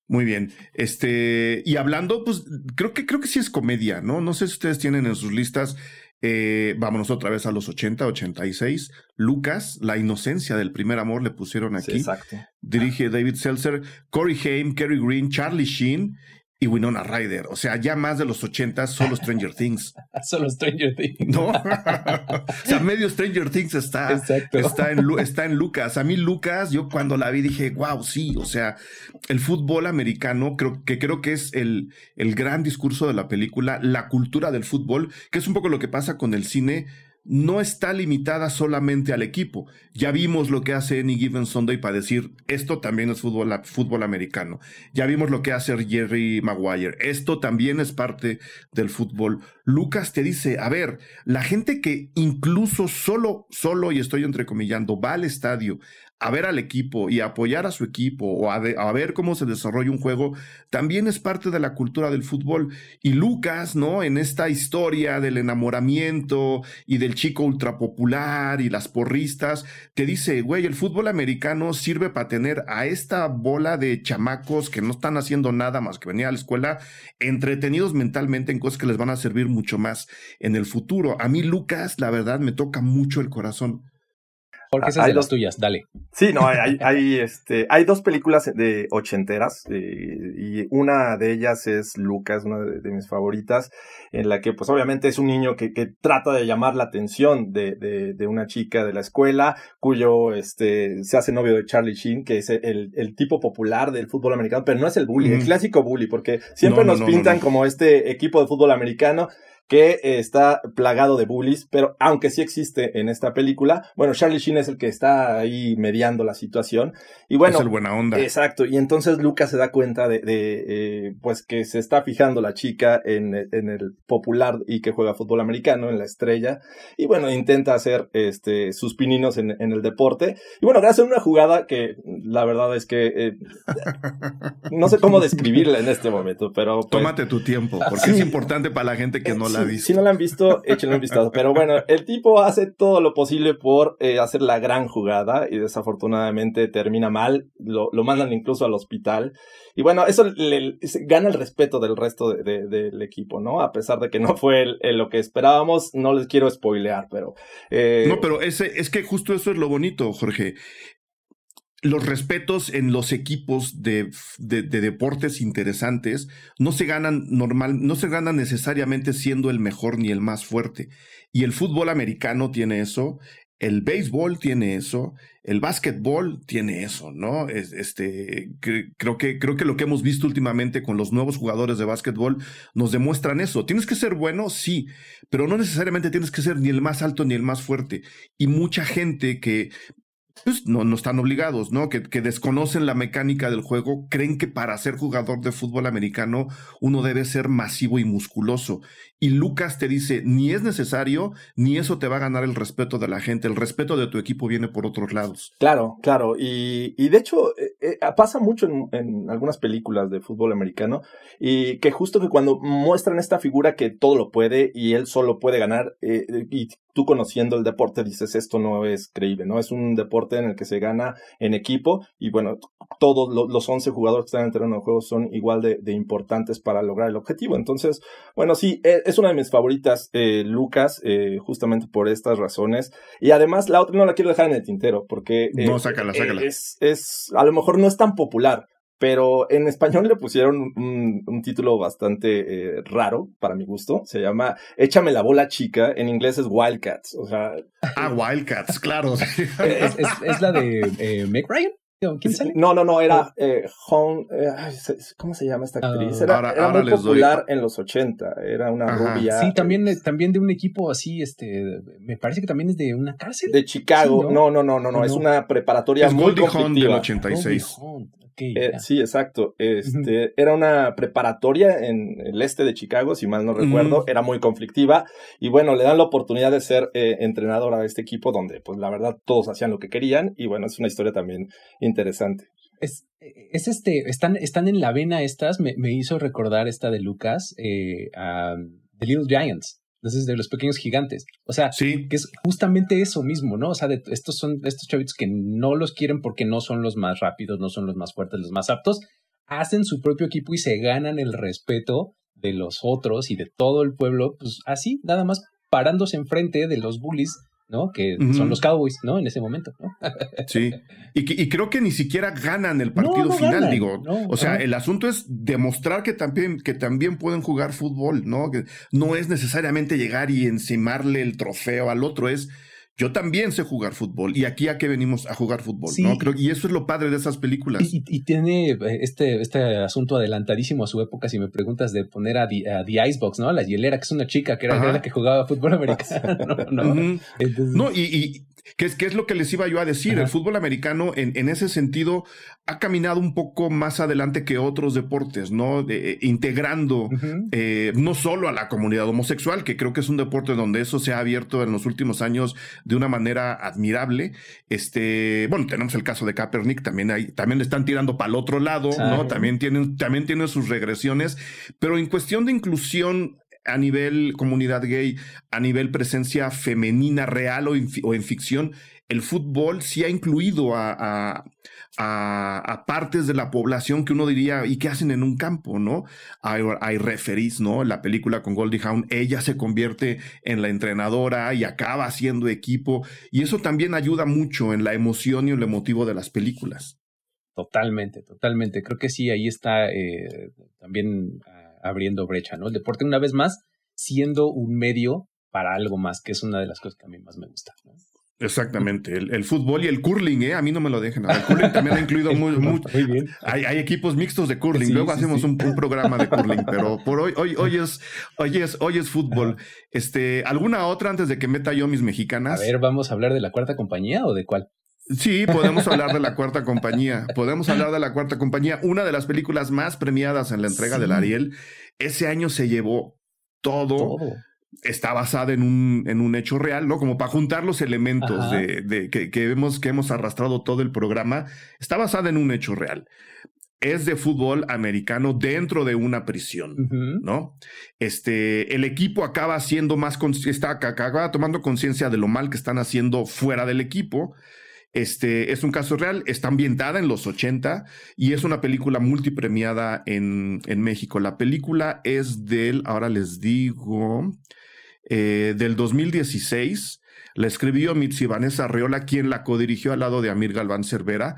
Muy bien. Este, y hablando, pues creo que creo que sí es comedia, ¿no? No sé si ustedes tienen en sus listas eh, vámonos otra vez a los 80, 86. Lucas, La inocencia del primer amor le pusieron aquí. exacto. Dirige David Seltzer, Corey Haim, Kerry Green, Charlie Sheen y Winona Ryder. O sea, ya más de los 80 solo Stranger Things. solo Stranger Things. No. o sea, medio Stranger Things está, está, en, está en Lucas. A mí Lucas, yo cuando la vi dije, wow, sí. O sea, el fútbol americano, creo que creo que es el, el gran discurso de la película, la cultura del fútbol, que es un poco lo que pasa con el cine no está limitada solamente al equipo. Ya vimos lo que hace Any Given Sunday para decir, esto también es fútbol, fútbol americano. Ya vimos lo que hace Jerry Maguire. Esto también es parte del fútbol. Lucas te dice, a ver, la gente que incluso solo, solo, y estoy entrecomillando, va al estadio a ver al equipo y apoyar a su equipo o a, ver cómo se desarrolla un juego, también es parte de la cultura del fútbol. Y Lucas, ¿no? En esta historia del enamoramiento y del chico ultrapopular y las porristas, te dice, güey, el fútbol americano sirve para tener a esta bola de chamacos que no están haciendo nada más que venir a la escuela, entretenidos mentalmente en cosas que les van a servir mucho más en el futuro. A mí, Lucas, la verdad, me toca mucho el corazón. Porque esas hay de las tuyas, dale. Sí, no, hay, hay, este, hay dos películas de ochenteras eh, y una de ellas es Lucas, una de, mis favoritas, en la que pues obviamente es un niño que, que trata de llamar la atención de, de, de, una chica de la escuela, cuyo este, se hace novio de Charlie Sheen, que es el, el tipo popular del fútbol americano, pero no es el bully, el clásico bully, porque siempre nos pintan como este equipo de fútbol americano que está plagado de bullies, pero aunque sí existe en esta película, bueno, Charlie Sheen es el que está ahí mediando la situación. Y bueno, es el buena onda. Exacto, y entonces Lucas se da cuenta de, de eh, pues que se está fijando la chica en, en, el popular y que juega fútbol americano, en la estrella, y bueno, intenta hacer este, sus pininos en, en el deporte. Y bueno, gracias a una jugada que la verdad es que eh, no sé cómo describirla en este momento, pero... Pues Tómate tu tiempo, porque es importante para la gente que no la si no la han visto, échenle un vistazo. Pero bueno, el tipo hace todo lo posible por eh, hacer la gran jugada y desafortunadamente termina mal. Lo, lo mandan incluso al hospital. Y bueno, eso le, gana el respeto del resto de, del equipo, ¿no? A pesar de que no fue lo que esperábamos, no les quiero spoilear, pero... Eh, no, pero ese, es que justo eso es lo bonito, Jorge los respetos en los equipos de, de, deportes interesantes no se ganan normal, no se ganan necesariamente siendo el mejor ni el más fuerte. Y el fútbol americano tiene eso, el béisbol tiene eso, el básquetbol tiene eso, ¿no? este, creo, que, creo que lo que hemos visto últimamente con los nuevos jugadores de básquetbol nos demuestran eso. ¿Tienes que ser bueno? Sí, pero no necesariamente tienes que ser ni el más alto ni el más fuerte. Y mucha gente que pues no, no están obligados, ¿no? Que, que, desconocen la mecánica del juego, creen que para ser jugador de fútbol americano uno debe ser masivo y musculoso. Y Lucas te dice, ni es necesario, ni eso te va a ganar el respeto de la gente. El respeto de tu equipo viene por otros lados. Claro, claro. Y, y de hecho, eh, eh, pasa mucho en, en, algunas películas de fútbol americano. Y que justo que cuando muestran esta figura que todo lo puede y él solo puede ganar, eh, y tú conociendo el deporte dices, esto no es creíble, ¿no? Es un deporte en el que se gana en equipo. Y bueno, todos los 11 jugadores que están en el terreno de juego son igual de, de importantes para lograr el objetivo. Entonces, bueno, sí, es es una de mis favoritas, eh, Lucas, eh, justamente por estas razones. Y además, la otra no la quiero dejar en el tintero, porque. Eh, no, sácala, sácala. Es, es, a lo mejor no es tan popular, pero en español le pusieron un, título bastante raro para mi gusto. Se llama Échame la bola chica. En inglés es Wildcats. O sea. Ah, Wildcats, claro. ¿Es, es, la de Meg Ryan? ¿Quién sale? No, no, no, era eh, Hong, eh, ¿cómo se llama esta ah. actriz? Era, muy popular en los 80, era una rubia. Sí, también, también de un equipo así, este, me parece que también es de una cárcel. De Chicago, ¿no? no, no, no, no, es una preparatoria es muy Goldie del 86. Eh, sí, exacto. Este, Era una preparatoria en el este de Chicago, si mal no recuerdo. Era muy conflictiva. Y bueno, le dan la oportunidad de ser eh, entrenadora de este equipo, donde, pues la verdad, todos hacían lo que querían. Y bueno, es una historia también interesante. Es, es este, están, están en la vena estas, me, me hizo recordar esta de Lucas, eh, The Little Giants. Entonces, de los pequeños gigantes. O sea, que es justamente eso mismo, ¿no? O sea, de, estos son estos chavitos que no los quieren porque no son los más rápidos, no son los más fuertes, los más aptos. Hacen su propio equipo y se ganan el respeto de los otros y de todo el pueblo, pues así, nada más parándose enfrente de los bullies ¿no? Que son los Cowboys, ¿no? En ese momento, ¿no? sí. Y, y, creo que ni siquiera ganan el partido final, digo. o sea, el asunto es demostrar que también, que también pueden jugar fútbol, ¿no? Que no es necesariamente llegar y encimarle el trofeo al otro, es yo también sé jugar fútbol y aquí a qué venimos a jugar fútbol, ¿no? Creo, y eso es lo padre de esas películas. Y, tiene eh, este, este asunto adelantadísimo a su época, si me preguntas de poner a The, Icebox, ¿no? La hielera, que es una chica que era la que jugaba fútbol americano, ¿no? no, y, ¿Qué es, es lo que les iba yo a decir? El fútbol americano, en, en, ese sentido, ha caminado un poco más adelante que otros deportes, ¿no? Eh, integrando eh, no solo a la comunidad homosexual, que creo que es un deporte donde eso se ha abierto en los últimos años de una manera admirable. Este, bueno, tenemos el caso de Kaepernick, también hay, también le están tirando para el otro lado, ¿no? También tienen, también tiene sus regresiones, pero en cuestión de inclusión a nivel comunidad gay, a nivel presencia femenina real o, en ficción, el fútbol sí ha incluido a, a, partes de la población que uno diría, ¿y qué hacen en un campo? ¿No? Hay, hay referees, ¿no? La película con Goldie Hawn, ella se convierte en la entrenadora y acaba haciendo equipo, y eso también ayuda mucho en la emoción y el emotivo de las películas. Totalmente, totalmente. Creo que sí, ahí está eh, también abriendo brecha, ¿no? El deporte, una vez más, siendo un medio para algo más, que es una de las cosas que a mí más me gusta. Exactamente, el, fútbol y el curling, ¿eh? A mí no me lo dejen. El curling también ha incluido muy, mucho. Muy bien. Hay, hay, equipos mixtos de curling. Luego hacemos Un, programa de curling, pero por hoy, hoy, hoy es, hoy es, hoy es fútbol. Este, ¿alguna otra antes de que meta yo mis mexicanas? A ver, vamos a hablar de la cuarta compañía o de cuál? Sí, podemos hablar de la cuarta compañía. Podemos hablar de la cuarta compañía, una de las películas más premiadas en la entrega del Ariel. Ese año se llevó todo. Está basada en un, en un hecho real, ¿no? Como para juntar los elementos de, que, que, hemos, que hemos arrastrado todo el programa. Está basada en un hecho real es de fútbol americano dentro de una prisión, ¿no? Este, el equipo acaba siendo más, está, acaba tomando conciencia de lo mal que están haciendo fuera del equipo este es un caso real, está ambientada en los 80 y es una película multipremiada en, en México. La película es del, ahora les digo, eh, del 2016. La escribió Mitzi Vanessa Reola, quien la codirigió al lado de Amir Galván Cervera.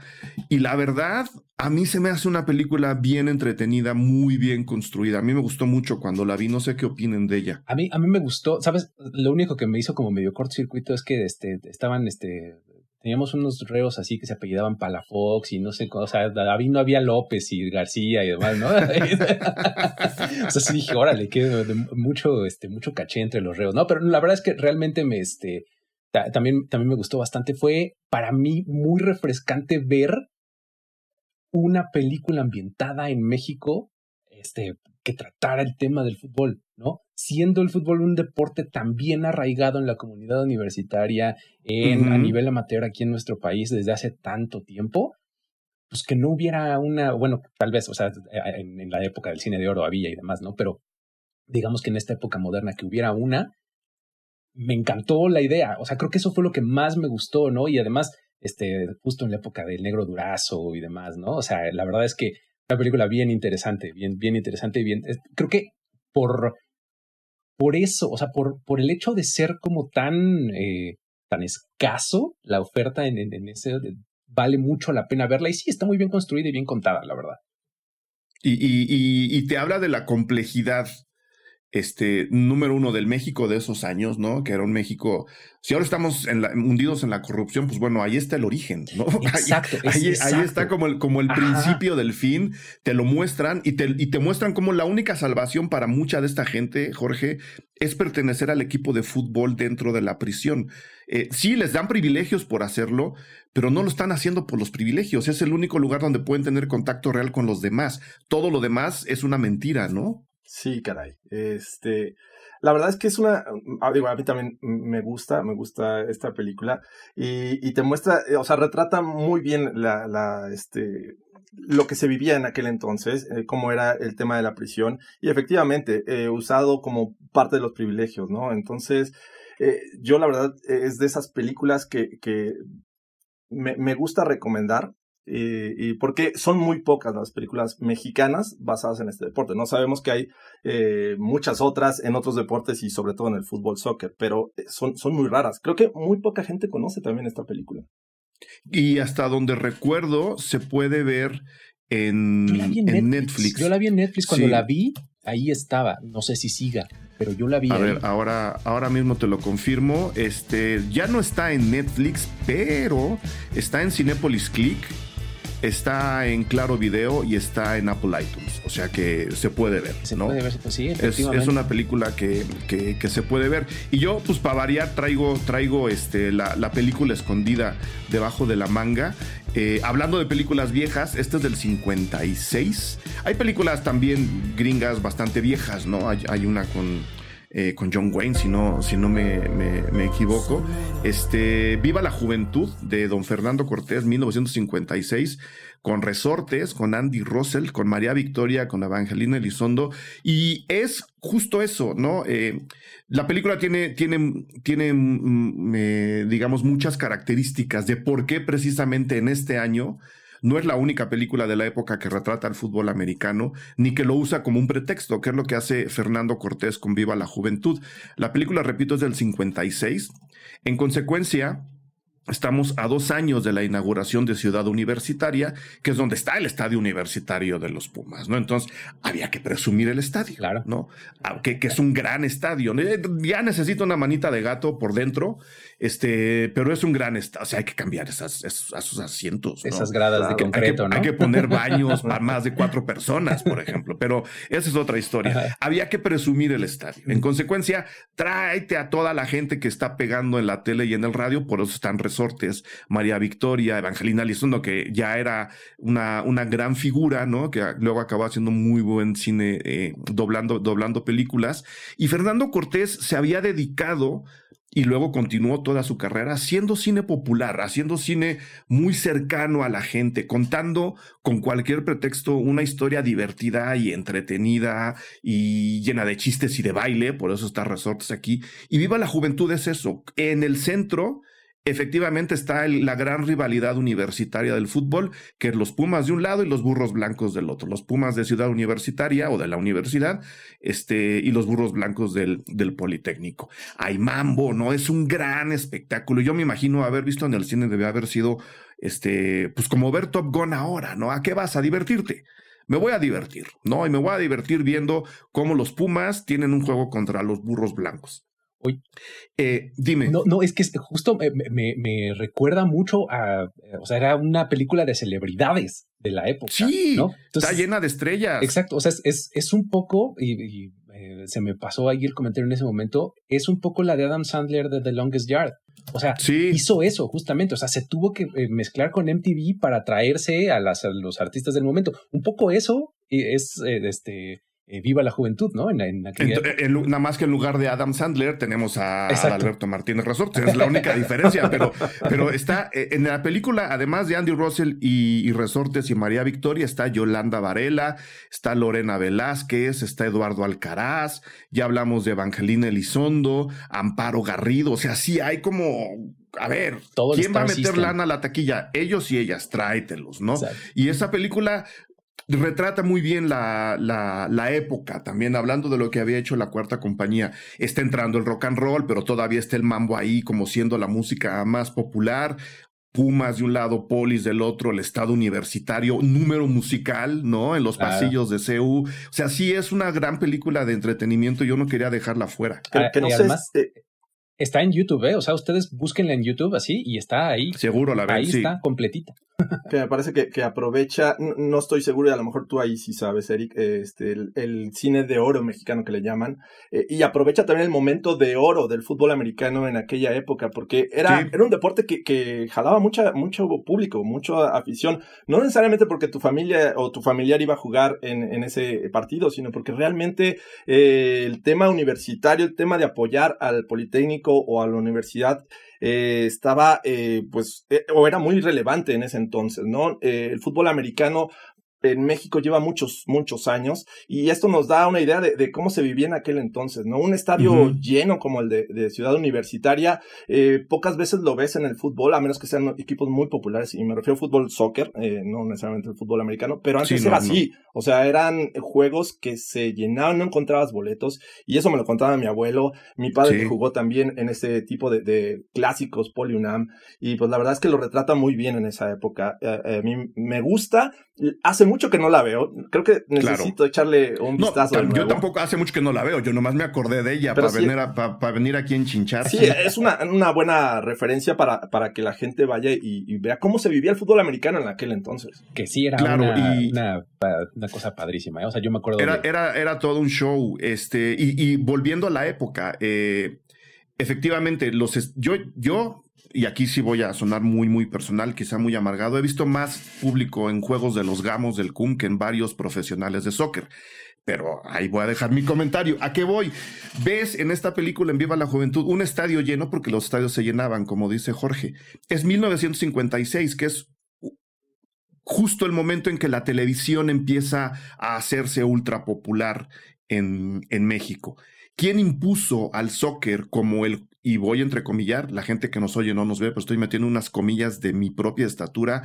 Y la verdad, a mí se me hace una película bien entretenida, muy bien construida. A mí me gustó mucho cuando la vi, no sé qué opinen de ella. A mí, a mí me gustó, ¿sabes? Lo único que me hizo como medio cortocircuito es que este, estaban este, teníamos unos reos así que se apellidaban Palafox y no sé, o sea, David no había López y García y demás, ¿no? o sea, sí dije, órale, que mucho, este, mucho caché entre los reos, ¿no? Pero la verdad es que realmente me, este, también, también me gustó bastante. Fue para mí muy refrescante ver una película ambientada en México, este, que tratara el tema del fútbol, ¿no? Siendo el fútbol un deporte también arraigado en la comunidad universitaria, en, a nivel amateur aquí en nuestro país desde hace tanto tiempo, pues que no hubiera una, bueno, tal vez, o sea, en, la época del cine de oro había y demás, ¿no? Pero digamos que en esta época moderna que hubiera una, me encantó la idea, o sea, creo que eso fue lo que más me gustó, ¿no? Y además, este, justo en la época del negro durazo y demás, ¿no? O sea, la verdad es que una película bien interesante, bien, bien interesante y bien, creo que por por eso, o sea, por, por el hecho de ser como tan, eh, tan escaso la oferta en, en, ese, vale mucho la pena verla. Y sí, está muy bien construida y bien contada, la verdad. Y, y, y te habla de la complejidad este, número uno del México de esos años, ¿no? Que era un México. Si ahora estamos hundidos en la corrupción, pues bueno, ahí está el origen, ¿no? Exacto. Ahí, está como el, como el principio del fin. Te lo muestran y te, y te muestran como la única salvación para mucha de esta gente, Jorge, es pertenecer al equipo de fútbol dentro de la prisión. Eh, sí, les dan privilegios por hacerlo, pero no lo están haciendo por los privilegios. Es el único lugar donde pueden tener contacto real con los demás. Todo lo demás es una mentira, ¿no? Sí, caray. Este, la verdad es que es una, ah, digo, a mí también me gusta, me gusta esta película y, y te muestra, eh, o sea, retrata muy bien la, la, este, lo que se vivía en aquel entonces, eh, cómo era el tema de la prisión y efectivamente eh, usado como parte de los privilegios, ¿no? Entonces, eh, yo la verdad es de esas películas que, que me, me gusta recomendar y, porque son muy pocas las películas mexicanas basadas en este deporte. No sabemos que hay eh, muchas otras en otros deportes y sobre todo en el fútbol soccer, pero eh, son, son muy raras. Creo que muy poca gente conoce también esta película. Y hasta donde recuerdo se puede ver en, Netflix. Yo la vi en Netflix cuando la vi, ahí estaba. No sé si siga, pero yo la vi. A ver, ahora, ahora mismo te lo confirmo. Este ya no está en Netflix, pero está en Cinepolis Click está en Claro Video y está en Apple iTunes. O sea que se puede ver. Se puede ver, pues sí, es, es, una película que, que, se puede ver. Y yo, pues para variar, traigo, traigo este, la, la película escondida debajo de la manga. Eh, hablando de películas viejas, este es del 56. Hay películas también gringas bastante viejas, ¿no? Hay, una con, eh, con John Wayne, si no, si no me, me, equivoco. Este, Viva la Juventud de Don Fernando Cortés, 1956 con Resortes, con Andy Russell, con María Victoria, con Evangelina Elizondo. Y es justo eso, ¿no? Eh, la película tiene, tiene, tiene mm, eh, digamos, muchas características de por qué precisamente en este año no es la única película de la época que retrata el fútbol americano, ni que lo usa como un pretexto, que es lo que hace Fernando Cortés con Viva la Juventud. La película, repito, es del 56. En consecuencia, Estamos a dos años de la inauguración de Ciudad Universitaria, que es donde está el estadio universitario de los Pumas, ¿no? Entonces, había que presumir el estadio, claro. ¿no? Ah, que, que es un gran estadio. Ya necesita una manita de gato por dentro este, pero es un gran estado. O sea, hay que cambiar esas, esos, asientos. Esas gradas de concreto, hay que, Hay que poner baños para más de cuatro personas, por ejemplo. Pero esa es otra historia. Había que presumir el estadio. En consecuencia, tráete a toda la gente que está pegando en la tele y en el radio. Por eso están María Victoria, Evangelina Lizondo, que ya era una, una gran figura, ¿no? Que luego acabó haciendo muy buen cine, eh, doblando, doblando películas. Y Fernando Cortés se había dedicado y luego continuó toda su carrera haciendo cine popular, haciendo cine muy cercano a la gente, contando con cualquier pretexto una historia divertida y entretenida y llena de chistes y de baile, por eso está Resortes aquí. Y Viva la Juventud es eso. En el centro efectivamente está la gran rivalidad universitaria del fútbol, que es los Pumas de un lado y los burros blancos del otro. Los Pumas de Ciudad Universitaria o de la universidad, este, y los burros blancos del, Politécnico. Hay mambo, ¿no? Es un gran espectáculo. Yo me imagino haber visto en el cine debe haber sido, este, pues como ver Top Gun ahora, ¿no? ¿A qué vas a divertirte? me voy a divertir, ¿no? Y me voy a divertir viendo cómo los Pumas tienen un juego contra los burros blancos. Oye, eh, dime. No, no, es que justo me, recuerda mucho a, o sea, era una película de celebridades de la época. Sí, está llena de estrellas. Exacto, o sea, es, es, un poco, y, eh, se me pasó ahí el comentario en ese momento, es un poco la de Adam Sandler de The Longest Yard. O sea, hizo eso justamente, o sea, se tuvo que eh, mezclar con MTV para traerse a, las, a los artistas del momento. Un poco eso es este eh, viva la juventud, ¿no? En, nada más que en lugar de Adam Sandler tenemos a, Alberto Martínez Resortes, es la única diferencia, pero, pero está eh, en la película, además de Andy Russell y, Resortes y María Victoria, está Yolanda Varela, está Lorena Velázquez, está Eduardo Alcaraz, ya hablamos de Evangelina Elizondo, Amparo Garrido, o sea, sí hay como a ver, ¿quién va a meter lana a la taquilla? Ellos y ellas, tráetelos, ¿no? Y esa película retrata muy bien la, la, época, también hablando de lo que había hecho la cuarta compañía. Está entrando el rock and roll, pero todavía está el mambo ahí como siendo la música más popular. Pumas de un lado, Polis del otro, el Estado Universitario, número musical, ¿no? En los pasillos de CEU. O sea, sí es una gran película de entretenimiento. Yo no quería dejarla fuera. Ah, que, no sé, Está en YouTube, ¿eh? O sea, ustedes búsquenla en YouTube así y está ahí. Seguro la ven, Ahí está, completita. Que me parece que, que, aprovecha, no estoy seguro y a lo mejor tú ahí sí sabes, Eric, este, el, cine de oro mexicano que le llaman, eh, y aprovecha también el momento de oro del fútbol americano en aquella época, porque era, era un deporte que, que jalaba mucha, mucho público, mucha afición, no necesariamente porque tu familia o tu familiar iba a jugar en, en ese partido, sino porque realmente eh, el tema universitario, el tema de apoyar al Politécnico, o a la universidad eh, estaba, eh, pues, eh, o era muy relevante en ese entonces, ¿no? el fútbol americano en México lleva muchos, muchos años y esto nos da una idea de, cómo se vivía en aquel entonces, ¿no? Un estadio lleno como el de, Ciudad Universitaria, eh, pocas veces lo ves en el fútbol, a menos que sean equipos muy populares, y me refiero al fútbol soccer, eh, no necesariamente el fútbol americano, pero antes era así, o sea, eran juegos que se llenaban, no encontrabas boletos y eso me lo contaba mi abuelo, mi padre jugó también en ese tipo de, de clásicos, Poliunam, y pues la verdad es que lo retrata muy bien en esa época, eh, a mí me gusta, hace mucho que no la veo. Creo que necesito echarle un vistazo. yo tampoco hace mucho que no la veo. Yo nomás me acordé de ella para, venir para, venir aquí en Chinchar. Sí, es una, una buena referencia para, para que la gente vaya y, vea cómo se vivía el fútbol americano en aquel entonces. Que sí, era una, una, cosa padrísima. ¿eh? O sea, yo me acuerdo. Era, era, era todo un show. Este, y, y volviendo a la época, eh, efectivamente, los yo, yo y aquí sí voy a sonar muy, muy personal, quizá muy amargado, he visto más público en juegos de los gamos del CUM que en varios profesionales de soccer. Pero ahí voy a dejar mi comentario. ¿A qué voy? Ves en esta película en Viva la Juventud un estadio lleno porque los estadios se llenaban, como dice Jorge. Es 1956, que es justo el momento en que la televisión empieza a hacerse ultra popular en, en México. ¿Quién impuso al soccer como el, y voy a entrecomillar, la gente que nos oye no nos ve, pero estoy metiendo unas comillas de mi propia estatura,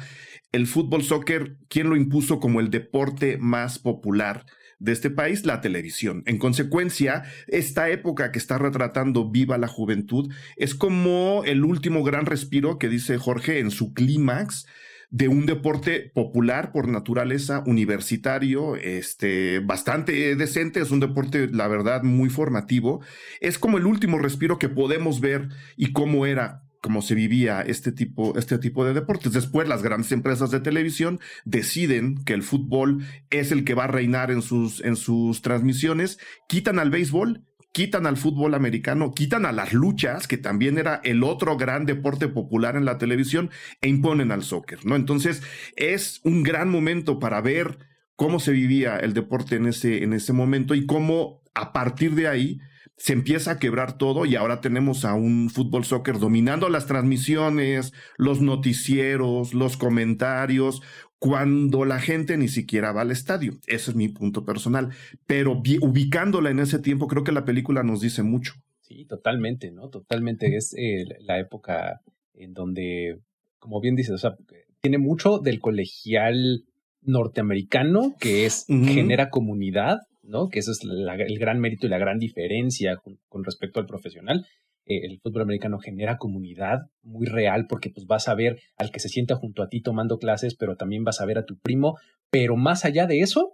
el fútbol soccer, ¿quién lo impuso como el deporte más popular? de este país, la televisión. En consecuencia, esta época que está retratando Viva la Juventud es como el último gran respiro que dice Jorge en su clímax de un deporte popular por naturaleza, universitario, este, bastante decente, es un deporte, la verdad, muy formativo. Es como el último respiro que podemos ver y cómo era cómo se vivía este tipo, este tipo de deportes. Después las grandes empresas de televisión deciden que el fútbol es el que va a reinar en sus, en sus transmisiones, quitan al béisbol quitan al fútbol americano, quitan a las luchas, que también era el otro gran deporte popular en la televisión, e imponen al soccer, ¿no? Entonces, es un gran momento para ver cómo se vivía el deporte en ese, en ese momento y cómo a partir de ahí se empieza a quebrar todo y ahora tenemos a un fútbol soccer dominando las transmisiones, los noticieros, los comentarios, cuando la gente ni siquiera va al estadio. Ese es mi punto personal. Pero ubicándola en ese tiempo, creo que la película nos dice mucho. Sí, totalmente, ¿no? Totalmente. Es eh, la época en donde, como bien dices, o sea, tiene mucho del colegial norteamericano, que es, genera comunidad, ¿no? Que ese es el gran mérito y la gran diferencia con respecto al profesional. Eh, el fútbol americano genera comunidad muy real porque pues vas a ver al que se sienta junto a ti tomando clases, pero también vas a ver a tu primo, pero más allá de eso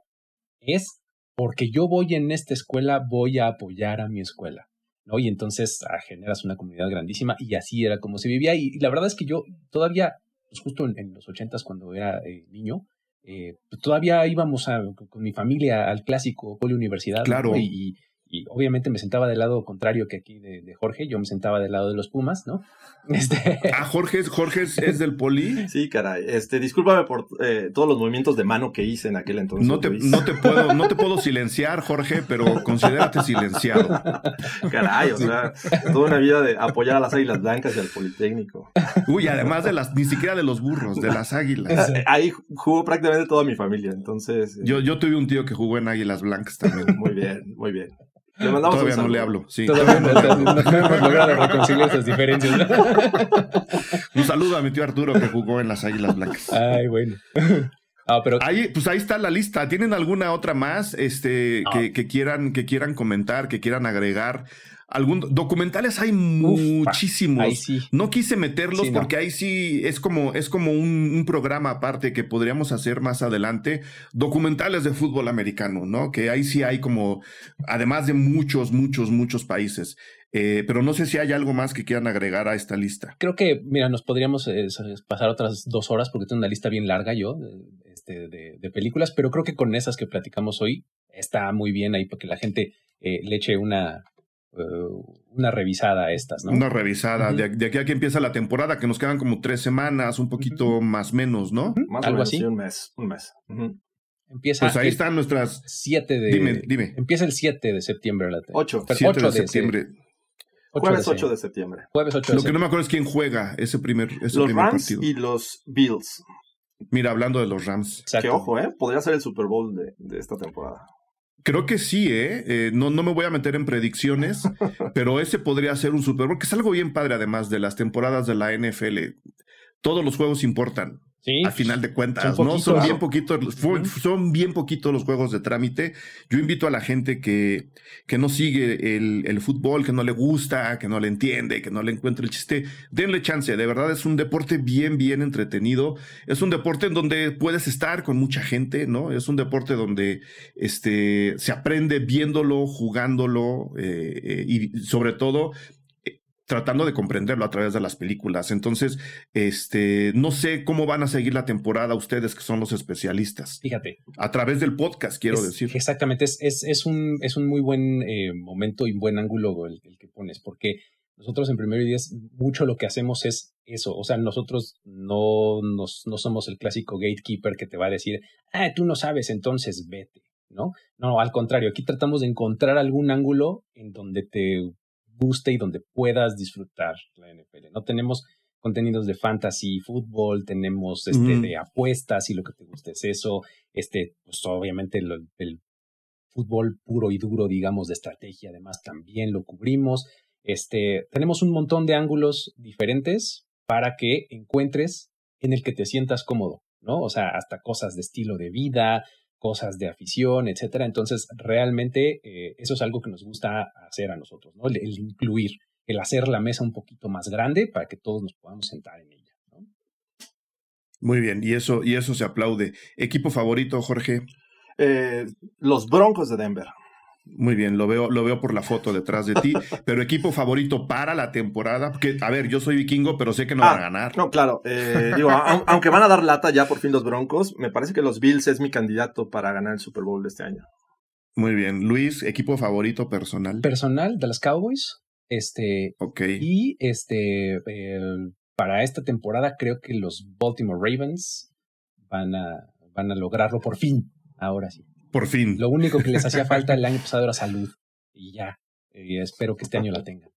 es porque yo voy en esta escuela, voy a apoyar a mi escuela. ¿no? Y entonces ah, generas una comunidad grandísima y así era como se vivía. Y, la verdad es que yo todavía, pues justo en, los ochentas cuando era eh, niño, eh, pues, todavía íbamos con mi familia al clásico Poli Universidad. Claro. Y, y obviamente me sentaba del lado contrario que aquí de, Jorge, yo me sentaba del lado de los Pumas, ¿no? Este... Ah, Jorge, Jorge es del poli. Sí, caray. Este, discúlpame por eh, todos los movimientos de mano que hice en aquel entonces. No te, no te, puedo, no te puedo silenciar, Jorge, pero considérate silenciado. Caray, o sea, toda una vida de apoyar a las águilas blancas y al Politécnico. Uy, además de las, ni siquiera de los burros, de las águilas. Ahí jugó prácticamente toda mi familia, entonces. Yo, yo tuve un tío que jugó en águilas blancas también. Muy bien, muy bien. Todavía no le hablo. Sí. Todavía no, hemos logrado reconciliar esas diferencias. Un saludo a mi tío Arturo que jugó en las Águilas Blancas. Ay, bueno. Ah, pero... ahí, pues ahí está la lista. ¿Tienen alguna otra más este, que, que, quieran, que quieran comentar, que quieran agregar? Algún documentales hay muchísimos. No quise meterlos porque ahí sí es como es como un, programa aparte que podríamos hacer más adelante. Documentales de fútbol americano, ¿no? Que ahí sí hay como además de muchos muchos muchos países. Eh, pero no sé si hay algo más que quieran agregar a esta lista. Creo que, mira, nos podríamos eh, pasar otras dos horas porque tengo una lista bien larga yo este, de, películas, pero creo que con esas que platicamos hoy está muy bien ahí para que la gente eh, le eche una, eh, una revisada a estas, ¿no? Una revisada. de, aquí a que empieza la temporada, que nos quedan como tres semanas, un poquito más menos, ¿no? Más Algo así. Un mes, un mes. Empieza pues ahí están nuestras. 7 de. Dime, dime. Empieza el 7 de septiembre. 8. 7 de, septiembre. Jueves 8 de septiembre. Jueves 8 Lo que no me acuerdo es quién juega ese primer, ese los Rams y los Bills. Mira, hablando de los Rams. Que ojo, ¿eh? Podría ser el Super Bowl de, de esta temporada. Creo que sí, ¿eh? ¿eh? no, no me voy a meter en predicciones, pero ese podría ser un Super Bowl, que es algo bien padre además de las temporadas de la NFL. Todos los juegos importan. A final de cuentas, ¿no? Son bien poquitos, son bien poquitos los juegos de trámite. Yo invito a la gente que, que no sigue el, fútbol, que no le gusta, que no le entiende, que no le encuentre el chiste, denle chance. De verdad es un deporte bien, bien entretenido. Es un deporte en donde puedes estar con mucha gente, ¿no? Es un deporte donde este, se aprende viéndolo, jugándolo eh, eh, y sobre todo tratando de comprenderlo a través de las películas. Entonces, este, no sé cómo van a seguir la temporada ustedes que son los especialistas. Fíjate. A través del podcast, quiero decir. Exactamente, es, es, es, un, es un muy buen eh, momento y un buen ángulo el, que pones, porque nosotros en Primero y Diez mucho lo que hacemos es eso, o sea, nosotros no, nos, no somos el clásico gatekeeper que te va a decir, ah, tú no sabes, entonces vete. ¿no? No, al contrario, aquí tratamos de encontrar algún ángulo en donde te guste y donde puedas disfrutar la NFL. No tenemos contenidos de fantasy, fútbol, tenemos este de apuestas y lo que te guste es eso, este, pues obviamente el, fútbol puro y duro, digamos, de estrategia, además también lo cubrimos. Este, tenemos un montón de ángulos diferentes para que encuentres en el que te sientas cómodo, ¿no? O sea, hasta cosas de estilo de vida, cosas de afición, etcétera. Entonces, realmente eh, eso es algo que nos gusta hacer a nosotros, ¿no? El, incluir, el hacer la mesa un poquito más grande para que todos nos podamos sentar en ella. Muy bien, y eso, y eso se aplaude. ¿Equipo favorito, Jorge? Eh, los Broncos de Denver. Muy bien, lo veo, lo veo por la foto detrás de ti. pero equipo favorito para la temporada, porque, a ver, yo soy vikingo, pero sé que no van a ah, ganar. No, claro. Eh, digo, aunque van a dar lata ya por fin los Broncos, me parece que los Bills es mi candidato para ganar el Super Bowl de este año. Muy bien. Luis, equipo favorito personal. Personal de los Cowboys. Este. Ok. Y este. para esta temporada creo que los Baltimore Ravens van a, van a lograrlo por fin. Ahora sí. Por fin. Lo único que les hacía falta el año pasado era salud. Y ya. Y espero que este año la tengan.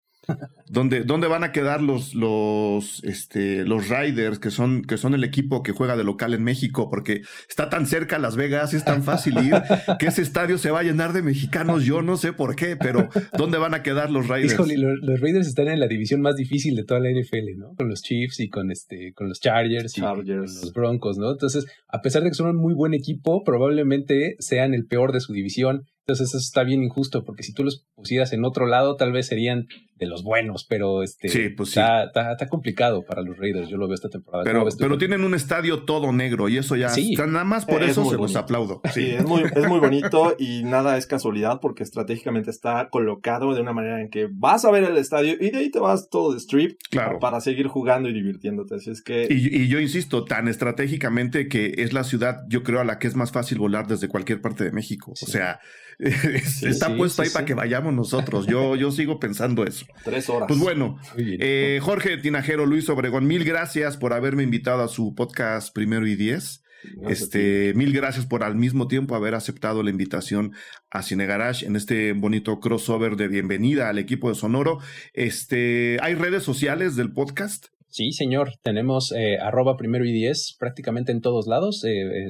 ¿Dónde, ¿Dónde, van a quedar los, los, este, los Riders, que son, que son el equipo que juega de local en México? Porque está tan cerca Las Vegas, es tan fácil ir, que ese estadio se va a llenar de mexicanos. Yo no sé por qué, pero ¿dónde van a quedar los Riders? los, Raiders están en la división más difícil de toda la NFL, ¿no? Con los Chiefs y con, este, con los Chargers, y con los Broncos, ¿no? Entonces, a pesar de que son un muy buen equipo, probablemente sean el peor de su división entonces eso está bien injusto, porque si tú los pusieras en otro lado, tal vez serían de los buenos, pero este sí, pues está, está, complicado para los Raiders. Yo lo veo esta temporada. Pero, pero tienen un estadio todo negro y eso ya sí. nada más por eso se los aplaudo. Sí, es, muy, es muy bonito y nada es casualidad porque estratégicamente está colocado de una manera en que vas a ver el estadio y de ahí te vas todo de strip para seguir jugando y divirtiéndote. Así es que. Y, y yo insisto, tan estratégicamente que es la ciudad, yo creo, a la que es más fácil volar desde cualquier parte de México. O sea está puesto ahí para que vayamos nosotros. Yo, yo sigo pensando eso. Tres horas. Pues bueno, eh, Jorge Tinajero, Luis Obregón, mil gracias por haberme invitado a su podcast Primero y Diez. este, mil gracias por al mismo tiempo haber aceptado la invitación a Cine Garage en este bonito crossover de bienvenida al equipo de Sonoro. Este, ¿hay redes sociales del podcast? Sí, señor. Tenemos eh, arroba primero y diez prácticamente en todos lados. Eh,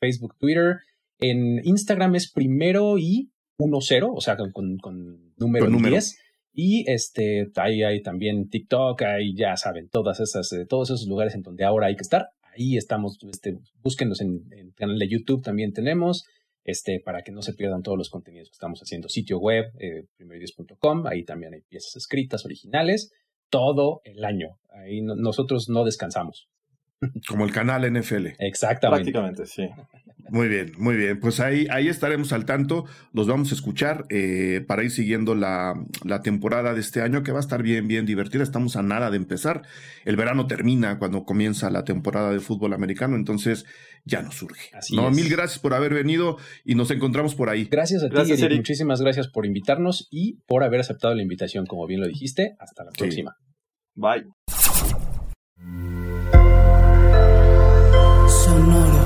Facebook, Twitter, en Instagram es primero y 1-0, o sea, con, con, número, 10. Y este, ahí hay también TikTok, ahí ya saben, todas esas, eh, todos esos lugares en donde ahora hay que estar. Ahí estamos, este, búsquenos en el canal de YouTube también tenemos, este, para que no se pierdan todos los contenidos que estamos haciendo. Sitio web, eh, ahí también hay piezas escritas originales, todo el año. Ahí nosotros no descansamos. Como el canal NFL. Exactamente. Prácticamente, sí. Muy bien, muy bien. Pues ahí, ahí estaremos al tanto. Los vamos a escuchar eh, para ir siguiendo la, la, temporada de este año, que va a estar bien, bien divertida. Estamos a nada de empezar. El verano termina cuando comienza la temporada de fútbol americano, entonces ya nos surge. no, mil gracias por haber venido y nos encontramos por ahí. Gracias a ti, Muchísimas gracias por invitarnos y por haber aceptado la invitación, como bien lo dijiste. Hasta la próxima. Bye. sonoro.